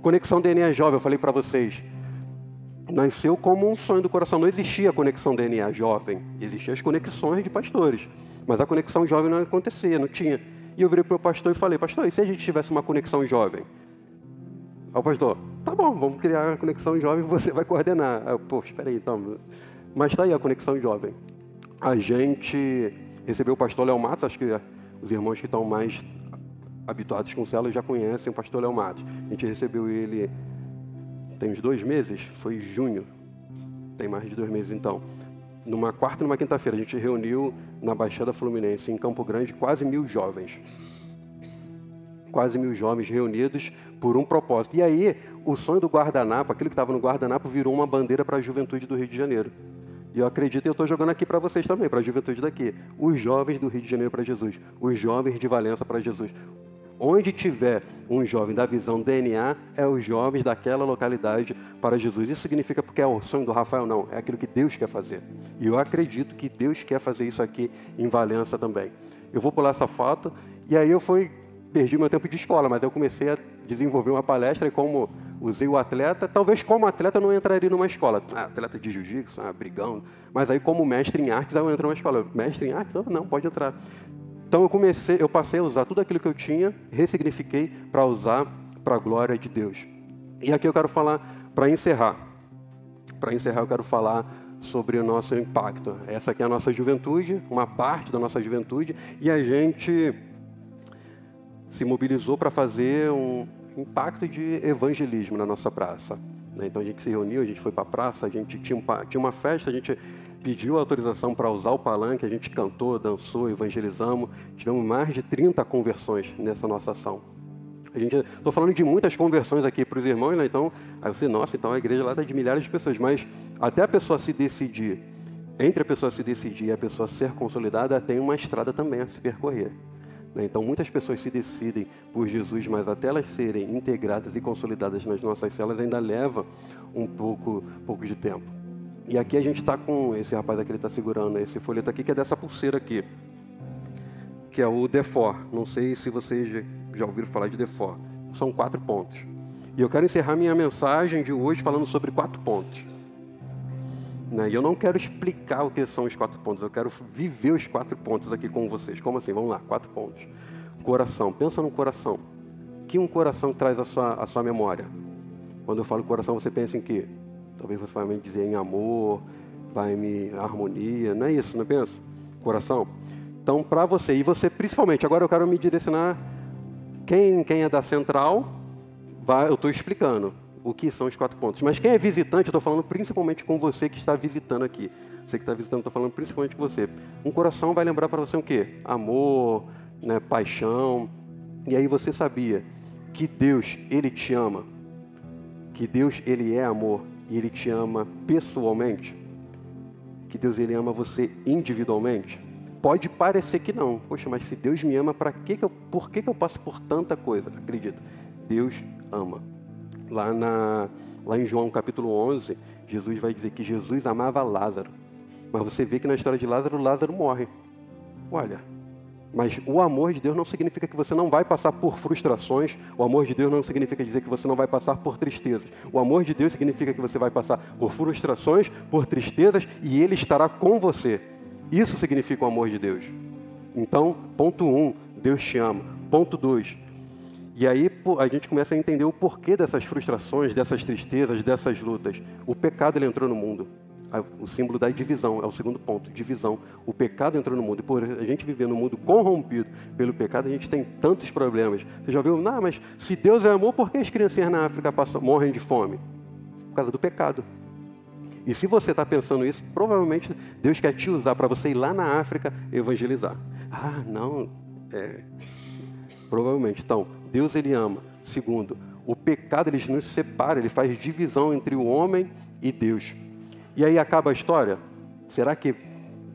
Conexão DNA Jovem, eu falei para vocês, nasceu como um sonho do coração. Não existia a conexão DNA jovem, existiam as conexões de pastores, mas a conexão jovem não acontecia, não tinha. E eu virei para o pastor e falei, pastor, e se a gente tivesse uma conexão jovem? Aí o pastor, tá bom, vamos criar uma conexão jovem, você vai coordenar. Eu, pô, espera aí, então. Mas está aí a conexão jovem. A gente recebeu o pastor Léo Matos, acho que os irmãos que estão mais habituados com célula já conhecem o pastor Léo Matos. A gente recebeu ele tem uns dois meses, foi junho, tem mais de dois meses então. Numa quarta e numa quinta-feira, a gente reuniu na Baixada Fluminense, em Campo Grande, quase mil jovens. Quase mil jovens reunidos por um propósito. E aí, o sonho do guardanapo, aquilo que estava no guardanapo, virou uma bandeira para a juventude do Rio de Janeiro. E eu acredito, eu estou jogando aqui para vocês também, para a juventude daqui. Os jovens do Rio de Janeiro para Jesus. Os jovens de Valença para Jesus. Onde tiver um jovem da visão DNA, é os jovens daquela localidade para Jesus. Isso significa porque é o sonho do Rafael? Não, é aquilo que Deus quer fazer. E eu acredito que Deus quer fazer isso aqui em Valença também. Eu vou pular essa foto, e aí eu fui, perdi meu tempo de escola, mas eu comecei a desenvolver uma palestra e como usei o atleta, talvez como atleta eu não entraria numa escola. Ah, atleta de jiu-jitsu, ah, brigão. Mas aí como mestre em artes, eu entro numa escola. Mestre em artes? Não, pode entrar. Então eu comecei, eu passei a usar tudo aquilo que eu tinha, ressignifiquei para usar para a glória de Deus. E aqui eu quero falar para encerrar. Para encerrar eu quero falar sobre o nosso impacto. Essa aqui é a nossa juventude, uma parte da nossa juventude, e a gente se mobilizou para fazer um impacto de evangelismo na nossa praça. Né? Então a gente se reuniu, a gente foi para a praça, a gente tinha, tinha uma festa, a gente pediu autorização para usar o palanque, a gente cantou, dançou, evangelizamos. Tivemos mais de 30 conversões nessa nossa ação. Estou falando de muitas conversões aqui para os irmãos, né? Então, aí você, nossa, então a igreja lá está de milhares de pessoas, mas até a pessoa se decidir, entre a pessoa se decidir e a pessoa ser consolidada, tem uma estrada também a se percorrer. Né? Então, muitas pessoas se decidem por Jesus, mas até elas serem integradas e consolidadas nas nossas celas ainda leva um pouco, pouco de tempo. E aqui a gente está com esse rapaz aqui, ele está segurando esse folheto aqui, que é dessa pulseira aqui, que é o Defor. Não sei se vocês já ouviram falar de Defor. São quatro pontos. E eu quero encerrar minha mensagem de hoje falando sobre quatro pontos. Né? E eu não quero explicar o que são os quatro pontos, eu quero viver os quatro pontos aqui com vocês. Como assim? Vamos lá, quatro pontos. Coração, pensa no coração. Que um coração traz a sua, a sua memória? Quando eu falo coração, você pensa em quê? Talvez você vai me dizer em amor, vai me harmonia, não é isso, não pensa? Coração. Então, para você, e você principalmente, agora eu quero me direcionar, quem, quem é da central, vai, eu estou explicando o que são os quatro pontos. Mas quem é visitante, eu estou falando principalmente com você que está visitando aqui. Você que está visitando, estou falando principalmente com você. Um coração vai lembrar para você o quê? Amor, né, paixão. E aí você sabia que Deus, Ele te ama. Que Deus, Ele é amor e Ele te ama pessoalmente? Que Deus Ele ama você individualmente? Pode parecer que não. Poxa, mas se Deus me ama, para que, que eu, por que, que eu passo por tanta coisa? Acredita, Deus ama. Lá, na, lá em João capítulo 11, Jesus vai dizer que Jesus amava Lázaro. Mas você vê que na história de Lázaro, Lázaro morre. Olha, mas o amor de Deus não significa que você não vai passar por frustrações. O amor de Deus não significa dizer que você não vai passar por tristezas. O amor de Deus significa que você vai passar por frustrações, por tristezas e Ele estará com você. Isso significa o amor de Deus. Então, ponto um, Deus te ama. Ponto dois, e aí a gente começa a entender o porquê dessas frustrações, dessas tristezas, dessas lutas. O pecado ele entrou no mundo o símbolo da divisão, é o segundo ponto, divisão. O pecado entrou no mundo, e por a gente viver num mundo corrompido pelo pecado, a gente tem tantos problemas. Você já viu, não, mas se Deus é amor, por que as criancinhas na África passam, morrem de fome? Por causa do pecado. E se você está pensando isso, provavelmente Deus quer te usar para você ir lá na África evangelizar. Ah, não, é... provavelmente. Então, Deus ele ama. Segundo, o pecado ele nos separa, ele faz divisão entre o homem e Deus. E aí acaba a história? Será que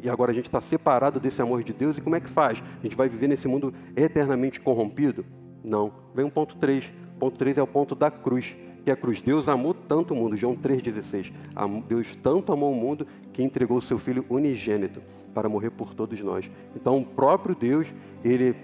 e agora a gente está separado desse amor de Deus e como é que faz? A gente vai viver nesse mundo eternamente corrompido? Não. Vem um ponto 3. Ponto 3 é o ponto da cruz, que é a cruz. Deus amou tanto o mundo, João 3,16. Deus tanto amou o mundo que entregou o seu Filho unigênito para morrer por todos nós. Então o próprio Deus, ele,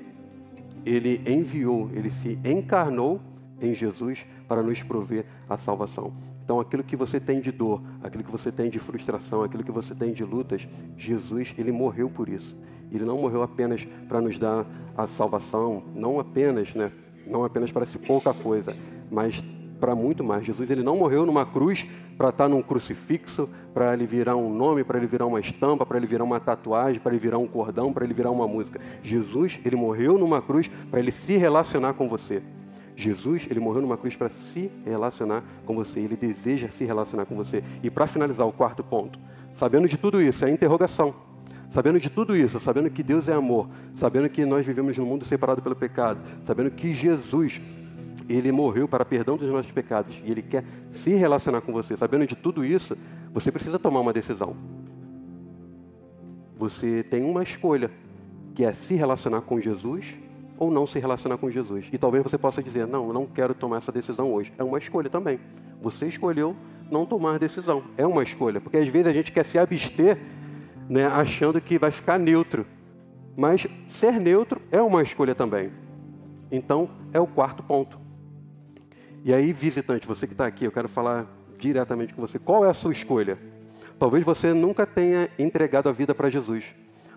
ele enviou, ele se encarnou em Jesus para nos prover a salvação. Então, aquilo que você tem de dor, aquilo que você tem de frustração, aquilo que você tem de lutas, Jesus, ele morreu por isso. Ele não morreu apenas para nos dar a salvação, não apenas, né? Não apenas para essa pouca coisa, mas para muito mais. Jesus ele não morreu numa cruz para estar num crucifixo, para ele virar um nome, para ele virar uma estampa, para ele virar uma tatuagem, para ele virar um cordão, para ele virar uma música. Jesus, ele morreu numa cruz para ele se relacionar com você. Jesus, ele morreu numa cruz para se relacionar com você. Ele deseja se relacionar com você. E para finalizar o quarto ponto, sabendo de tudo isso, é a interrogação. Sabendo de tudo isso, sabendo que Deus é amor, sabendo que nós vivemos num mundo separado pelo pecado, sabendo que Jesus ele morreu para perdão dos nossos pecados e ele quer se relacionar com você. Sabendo de tudo isso, você precisa tomar uma decisão. Você tem uma escolha, que é se relacionar com Jesus ou não se relacionar com Jesus. E talvez você possa dizer: "Não, eu não quero tomar essa decisão hoje". É uma escolha também. Você escolheu não tomar decisão. É uma escolha, porque às vezes a gente quer se abster, né, achando que vai ficar neutro. Mas ser neutro é uma escolha também. Então, é o quarto ponto. E aí, visitante, você que está aqui, eu quero falar diretamente com você. Qual é a sua escolha? Talvez você nunca tenha entregado a vida para Jesus.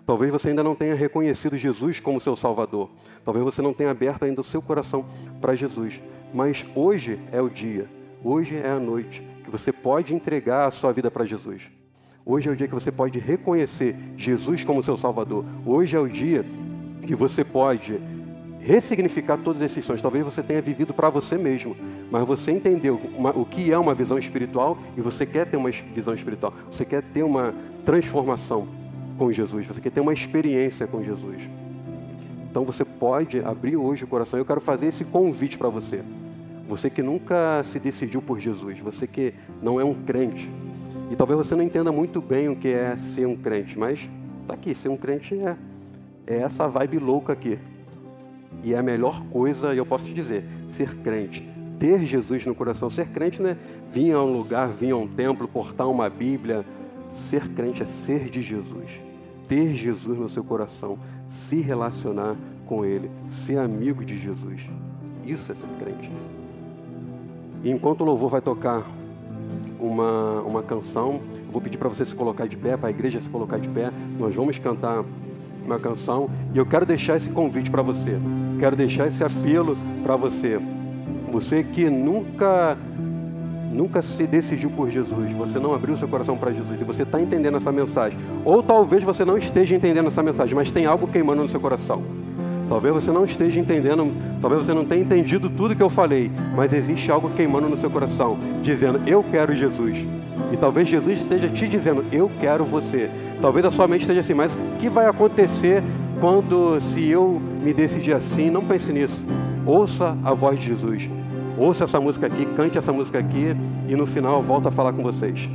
Talvez você ainda não tenha reconhecido Jesus como seu Salvador. Talvez você não tenha aberto ainda o seu coração para Jesus. Mas hoje é o dia, hoje é a noite que você pode entregar a sua vida para Jesus. Hoje é o dia que você pode reconhecer Jesus como seu Salvador. Hoje é o dia que você pode ressignificar todos esses sonhos. Talvez você tenha vivido para você mesmo, mas você entendeu uma, o que é uma visão espiritual e você quer ter uma visão espiritual. Você quer ter uma transformação com Jesus, você quer ter uma experiência com Jesus. Então você pode abrir hoje o coração. Eu quero fazer esse convite para você. Você que nunca se decidiu por Jesus, você que não é um crente. E talvez você não entenda muito bem o que é ser um crente, mas tá aqui, ser um crente é, é essa vibe louca aqui. E é a melhor coisa, eu posso te dizer, ser crente. Ter Jesus no coração. Ser crente não é vir a um lugar, vir a um templo, portar uma Bíblia. Ser crente é ser de Jesus. Ter Jesus no seu coração. Se relacionar com Ele. Ser amigo de Jesus. Isso é ser crente. E enquanto o louvor vai tocar uma, uma canção, vou pedir para você se colocar de pé, para a igreja se colocar de pé. Nós vamos cantar uma canção e eu quero deixar esse convite para você. Quero deixar esse apelo para você. Você que nunca nunca se decidiu por Jesus, você não abriu seu coração para Jesus e você está entendendo essa mensagem. Ou talvez você não esteja entendendo essa mensagem, mas tem algo queimando no seu coração. Talvez você não esteja entendendo, talvez você não tenha entendido tudo que eu falei, mas existe algo queimando no seu coração, dizendo: Eu quero Jesus. E talvez Jesus esteja te dizendo: Eu quero você. Talvez a sua mente esteja assim, mas o que vai acontecer quando, se eu me decidir assim? Não pense nisso. Ouça a voz de Jesus. Ouça essa música aqui, cante essa música aqui e no final eu volto a falar com vocês.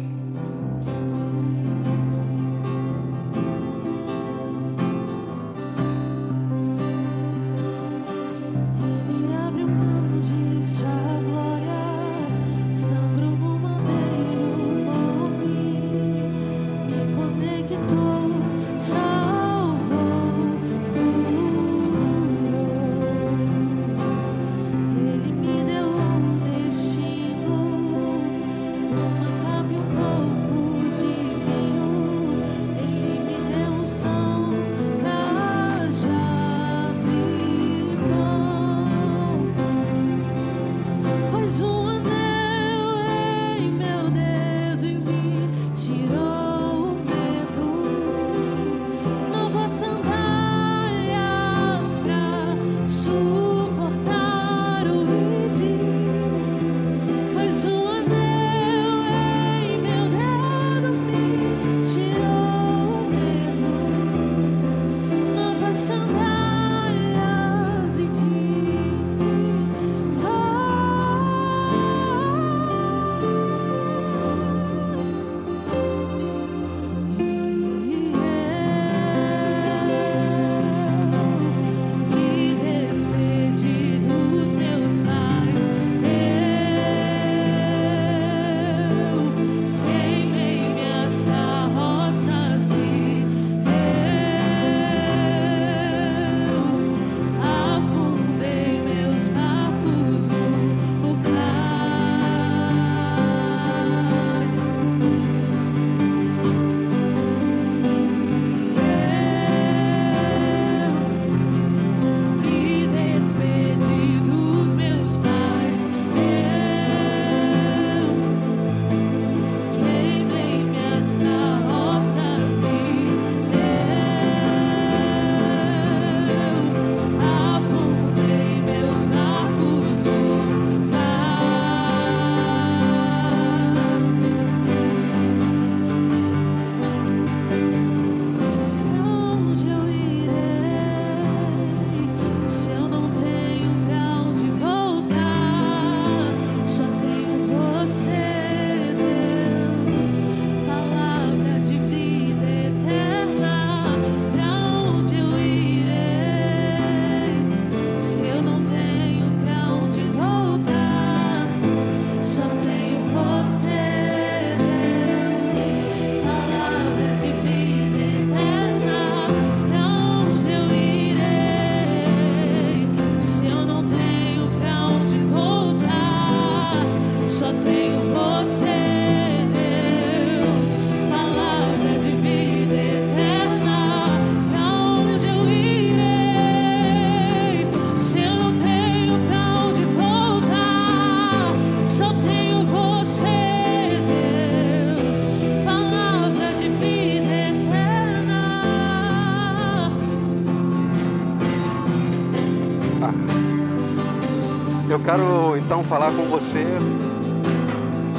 Então falar com você.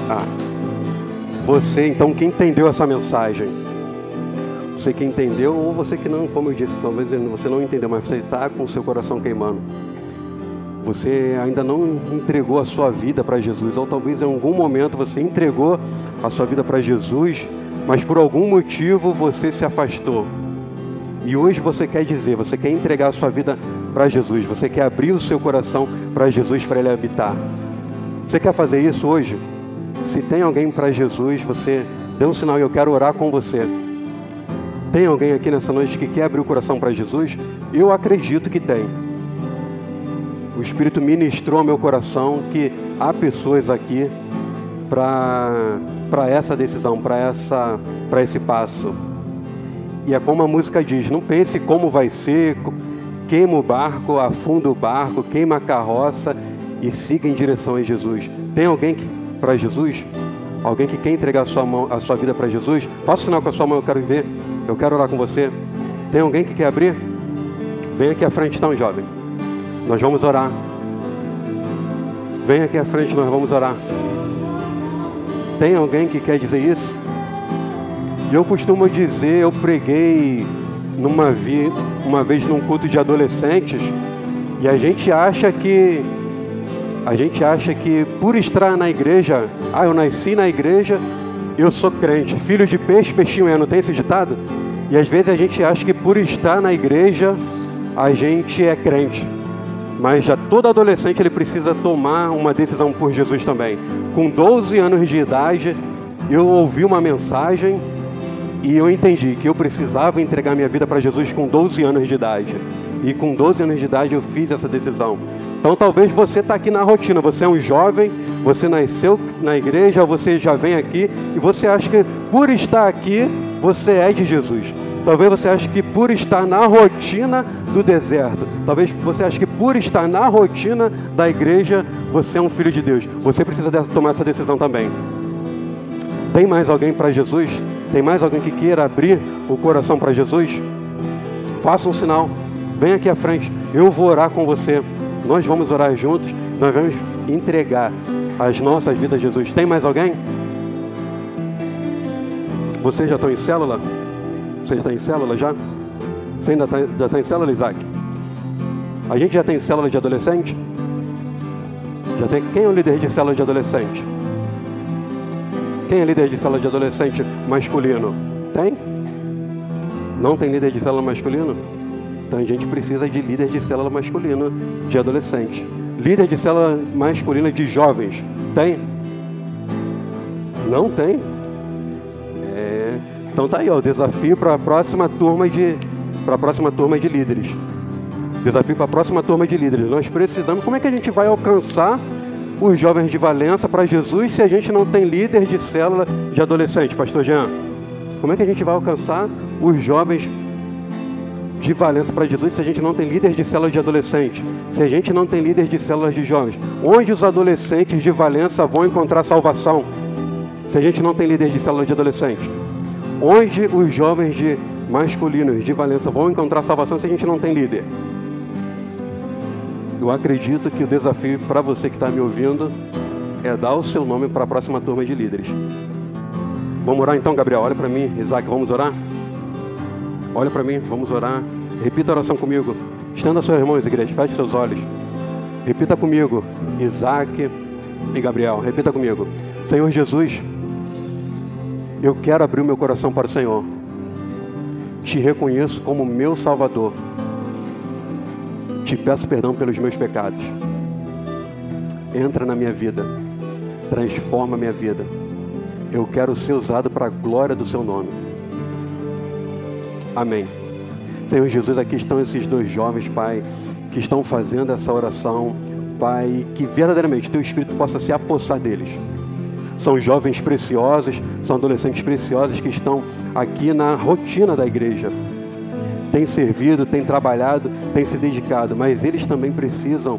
Ah, você então que entendeu essa mensagem. Você que entendeu, ou você que não, como eu disse, talvez você não entendeu, mas você está com o seu coração queimando. Você ainda não entregou a sua vida para Jesus, ou talvez em algum momento você entregou a sua vida para Jesus, mas por algum motivo você se afastou. E hoje você quer dizer, você quer entregar a sua vida para Jesus, você quer abrir o seu coração para Jesus, para Ele habitar. Você quer fazer isso hoje? Se tem alguém para Jesus, você dê um sinal e eu quero orar com você. Tem alguém aqui nessa noite que quer abrir o coração para Jesus? Eu acredito que tem. O Espírito ministrou ao meu coração que há pessoas aqui para essa decisão, para esse passo. E é como a música diz: não pense como vai ser, queima o barco, afunda o barco, queima a carroça e siga em direção a Jesus. Tem alguém para Jesus? Alguém que quer entregar a sua, mão, a sua vida para Jesus? Faça sinal com a sua mão, eu quero ver. Eu quero orar com você. Tem alguém que quer abrir? Vem aqui à frente então, jovem. Nós vamos orar. Vem aqui à frente, nós vamos orar. Tem alguém que quer dizer isso? Eu costumo dizer, eu preguei numa vi, uma vez num culto de adolescentes e a gente acha que a gente acha que por estar na igreja, ah, eu nasci na igreja, eu sou crente, filho de peixe, peixinho é, não tem esse ditado? E às vezes a gente acha que por estar na igreja, a gente é crente. Mas já todo adolescente ele precisa tomar uma decisão por Jesus também. Com 12 anos de idade, eu ouvi uma mensagem e eu entendi que eu precisava entregar minha vida para Jesus com 12 anos de idade. E com 12 anos de idade eu fiz essa decisão. Então talvez você está aqui na rotina, você é um jovem, você nasceu na igreja, você já vem aqui e você acha que por estar aqui você é de Jesus. Talvez você ache que por estar na rotina do deserto, talvez você ache que por estar na rotina da igreja, você é um filho de Deus. Você precisa tomar essa decisão também. Tem mais alguém para Jesus? Tem mais alguém que queira abrir o coração para Jesus? Faça um sinal. Vem aqui à frente. Eu vou orar com você. Nós vamos orar juntos. Nós vamos entregar as nossas vidas a Jesus. Tem mais alguém? Você já está em célula? Você está em célula já? Você ainda está, já está em célula, Isaac? A gente já tem célula de adolescente? Já tem. Quem é o líder de célula de adolescente? É líder de célula de adolescente masculino? Tem? Não tem líder de célula masculino? Então a gente precisa de líder de célula masculino de adolescente. Líder de célula masculina de jovens. Tem? Não tem? É, então tá aí, ó, o desafio para a próxima turma de para a próxima turma de líderes. Desafio para a próxima turma de líderes. Nós precisamos, como é que a gente vai alcançar os jovens de Valença para Jesus se a gente não tem líder de célula de adolescente, pastor Jean? Como é que a gente vai alcançar os jovens de Valença para Jesus se a gente não tem líder de célula de adolescente? Se a gente não tem líder de células de jovens? Onde os adolescentes de Valença vão encontrar salvação? Se a gente não tem líder de célula de adolescente? Onde os jovens de masculinos de Valença vão encontrar salvação se a gente não tem líder? Eu acredito que o desafio para você que está me ouvindo é dar o seu nome para a próxima turma de líderes. Vamos orar então, Gabriel? Olha para mim, Isaac, vamos orar? Olha para mim, vamos orar. Repita a oração comigo. Estenda seus irmãos, igreja, feche seus olhos. Repita comigo, Isaac e Gabriel. Repita comigo. Senhor Jesus, eu quero abrir o meu coração para o Senhor. Te reconheço como meu Salvador te peço perdão pelos meus pecados. Entra na minha vida. Transforma minha vida. Eu quero ser usado para a glória do seu nome. Amém. Senhor Jesus, aqui estão esses dois jovens, Pai, que estão fazendo essa oração, Pai, que verdadeiramente teu Espírito possa se apossar deles. São jovens preciosos, são adolescentes preciosos que estão aqui na rotina da igreja tem servido, tem trabalhado, tem se dedicado, mas eles também precisam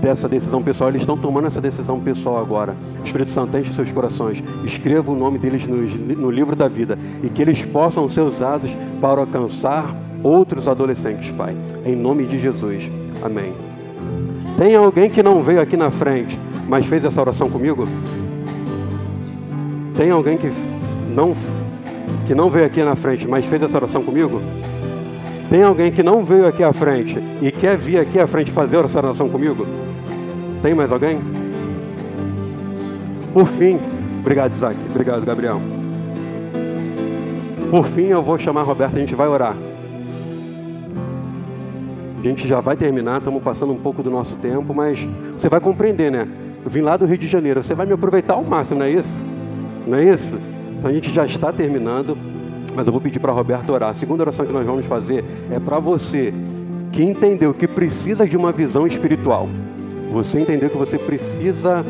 dessa decisão pessoal, eles estão tomando essa decisão pessoal agora. Espírito Santo, enche seus corações, escreva o nome deles no, no livro da vida e que eles possam ser usados para alcançar outros adolescentes, Pai. Em nome de Jesus. Amém. Tem alguém que não veio aqui na frente, mas fez essa oração comigo? Tem alguém que não, que não veio aqui na frente, mas fez essa oração comigo? Tem alguém que não veio aqui à frente e quer vir aqui à frente fazer essa oração comigo? Tem mais alguém? Por fim, obrigado Isaac, obrigado Gabriel. Por fim, eu vou chamar a Roberta, a gente vai orar. A gente já vai terminar, estamos passando um pouco do nosso tempo, mas você vai compreender, né? Eu vim lá do Rio de Janeiro, você vai me aproveitar ao máximo, não é isso? Não é isso? Então a gente já está terminando, mas eu vou pedir para a Roberta orar. A segunda oração que nós vamos fazer é para você que entendeu que precisa de uma visão espiritual. Você entendeu que você precisa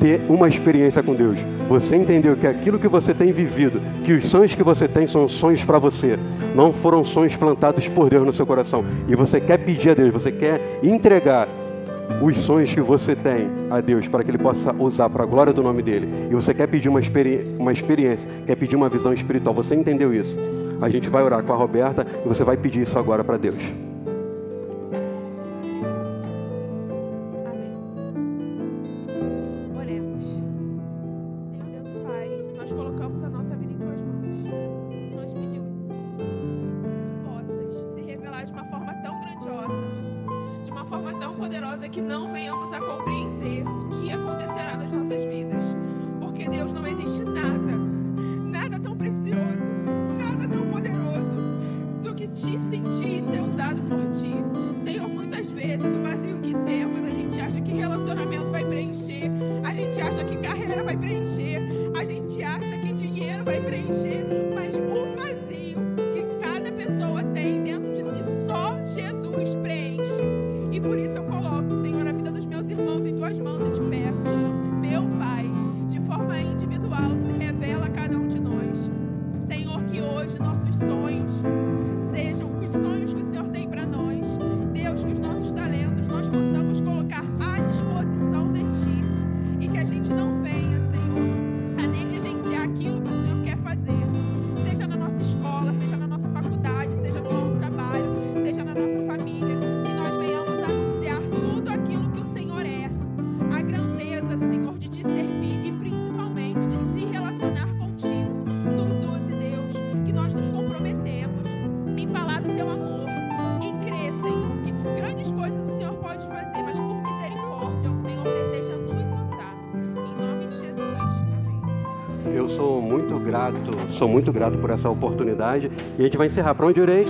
ter uma experiência com Deus. Você entendeu que aquilo que você tem vivido, que os sonhos que você tem são sonhos para você, não foram sonhos plantados por Deus no seu coração. E você quer pedir a Deus, você quer entregar os sonhos que você tem a Deus para que Ele possa usar para a glória do nome dele. E você quer pedir uma, experi uma experiência, quer pedir uma visão espiritual. Você entendeu isso? A gente vai orar com a Roberta e você vai pedir isso agora para Deus. Grato por essa oportunidade. E a gente vai encerrar. Para onde irei?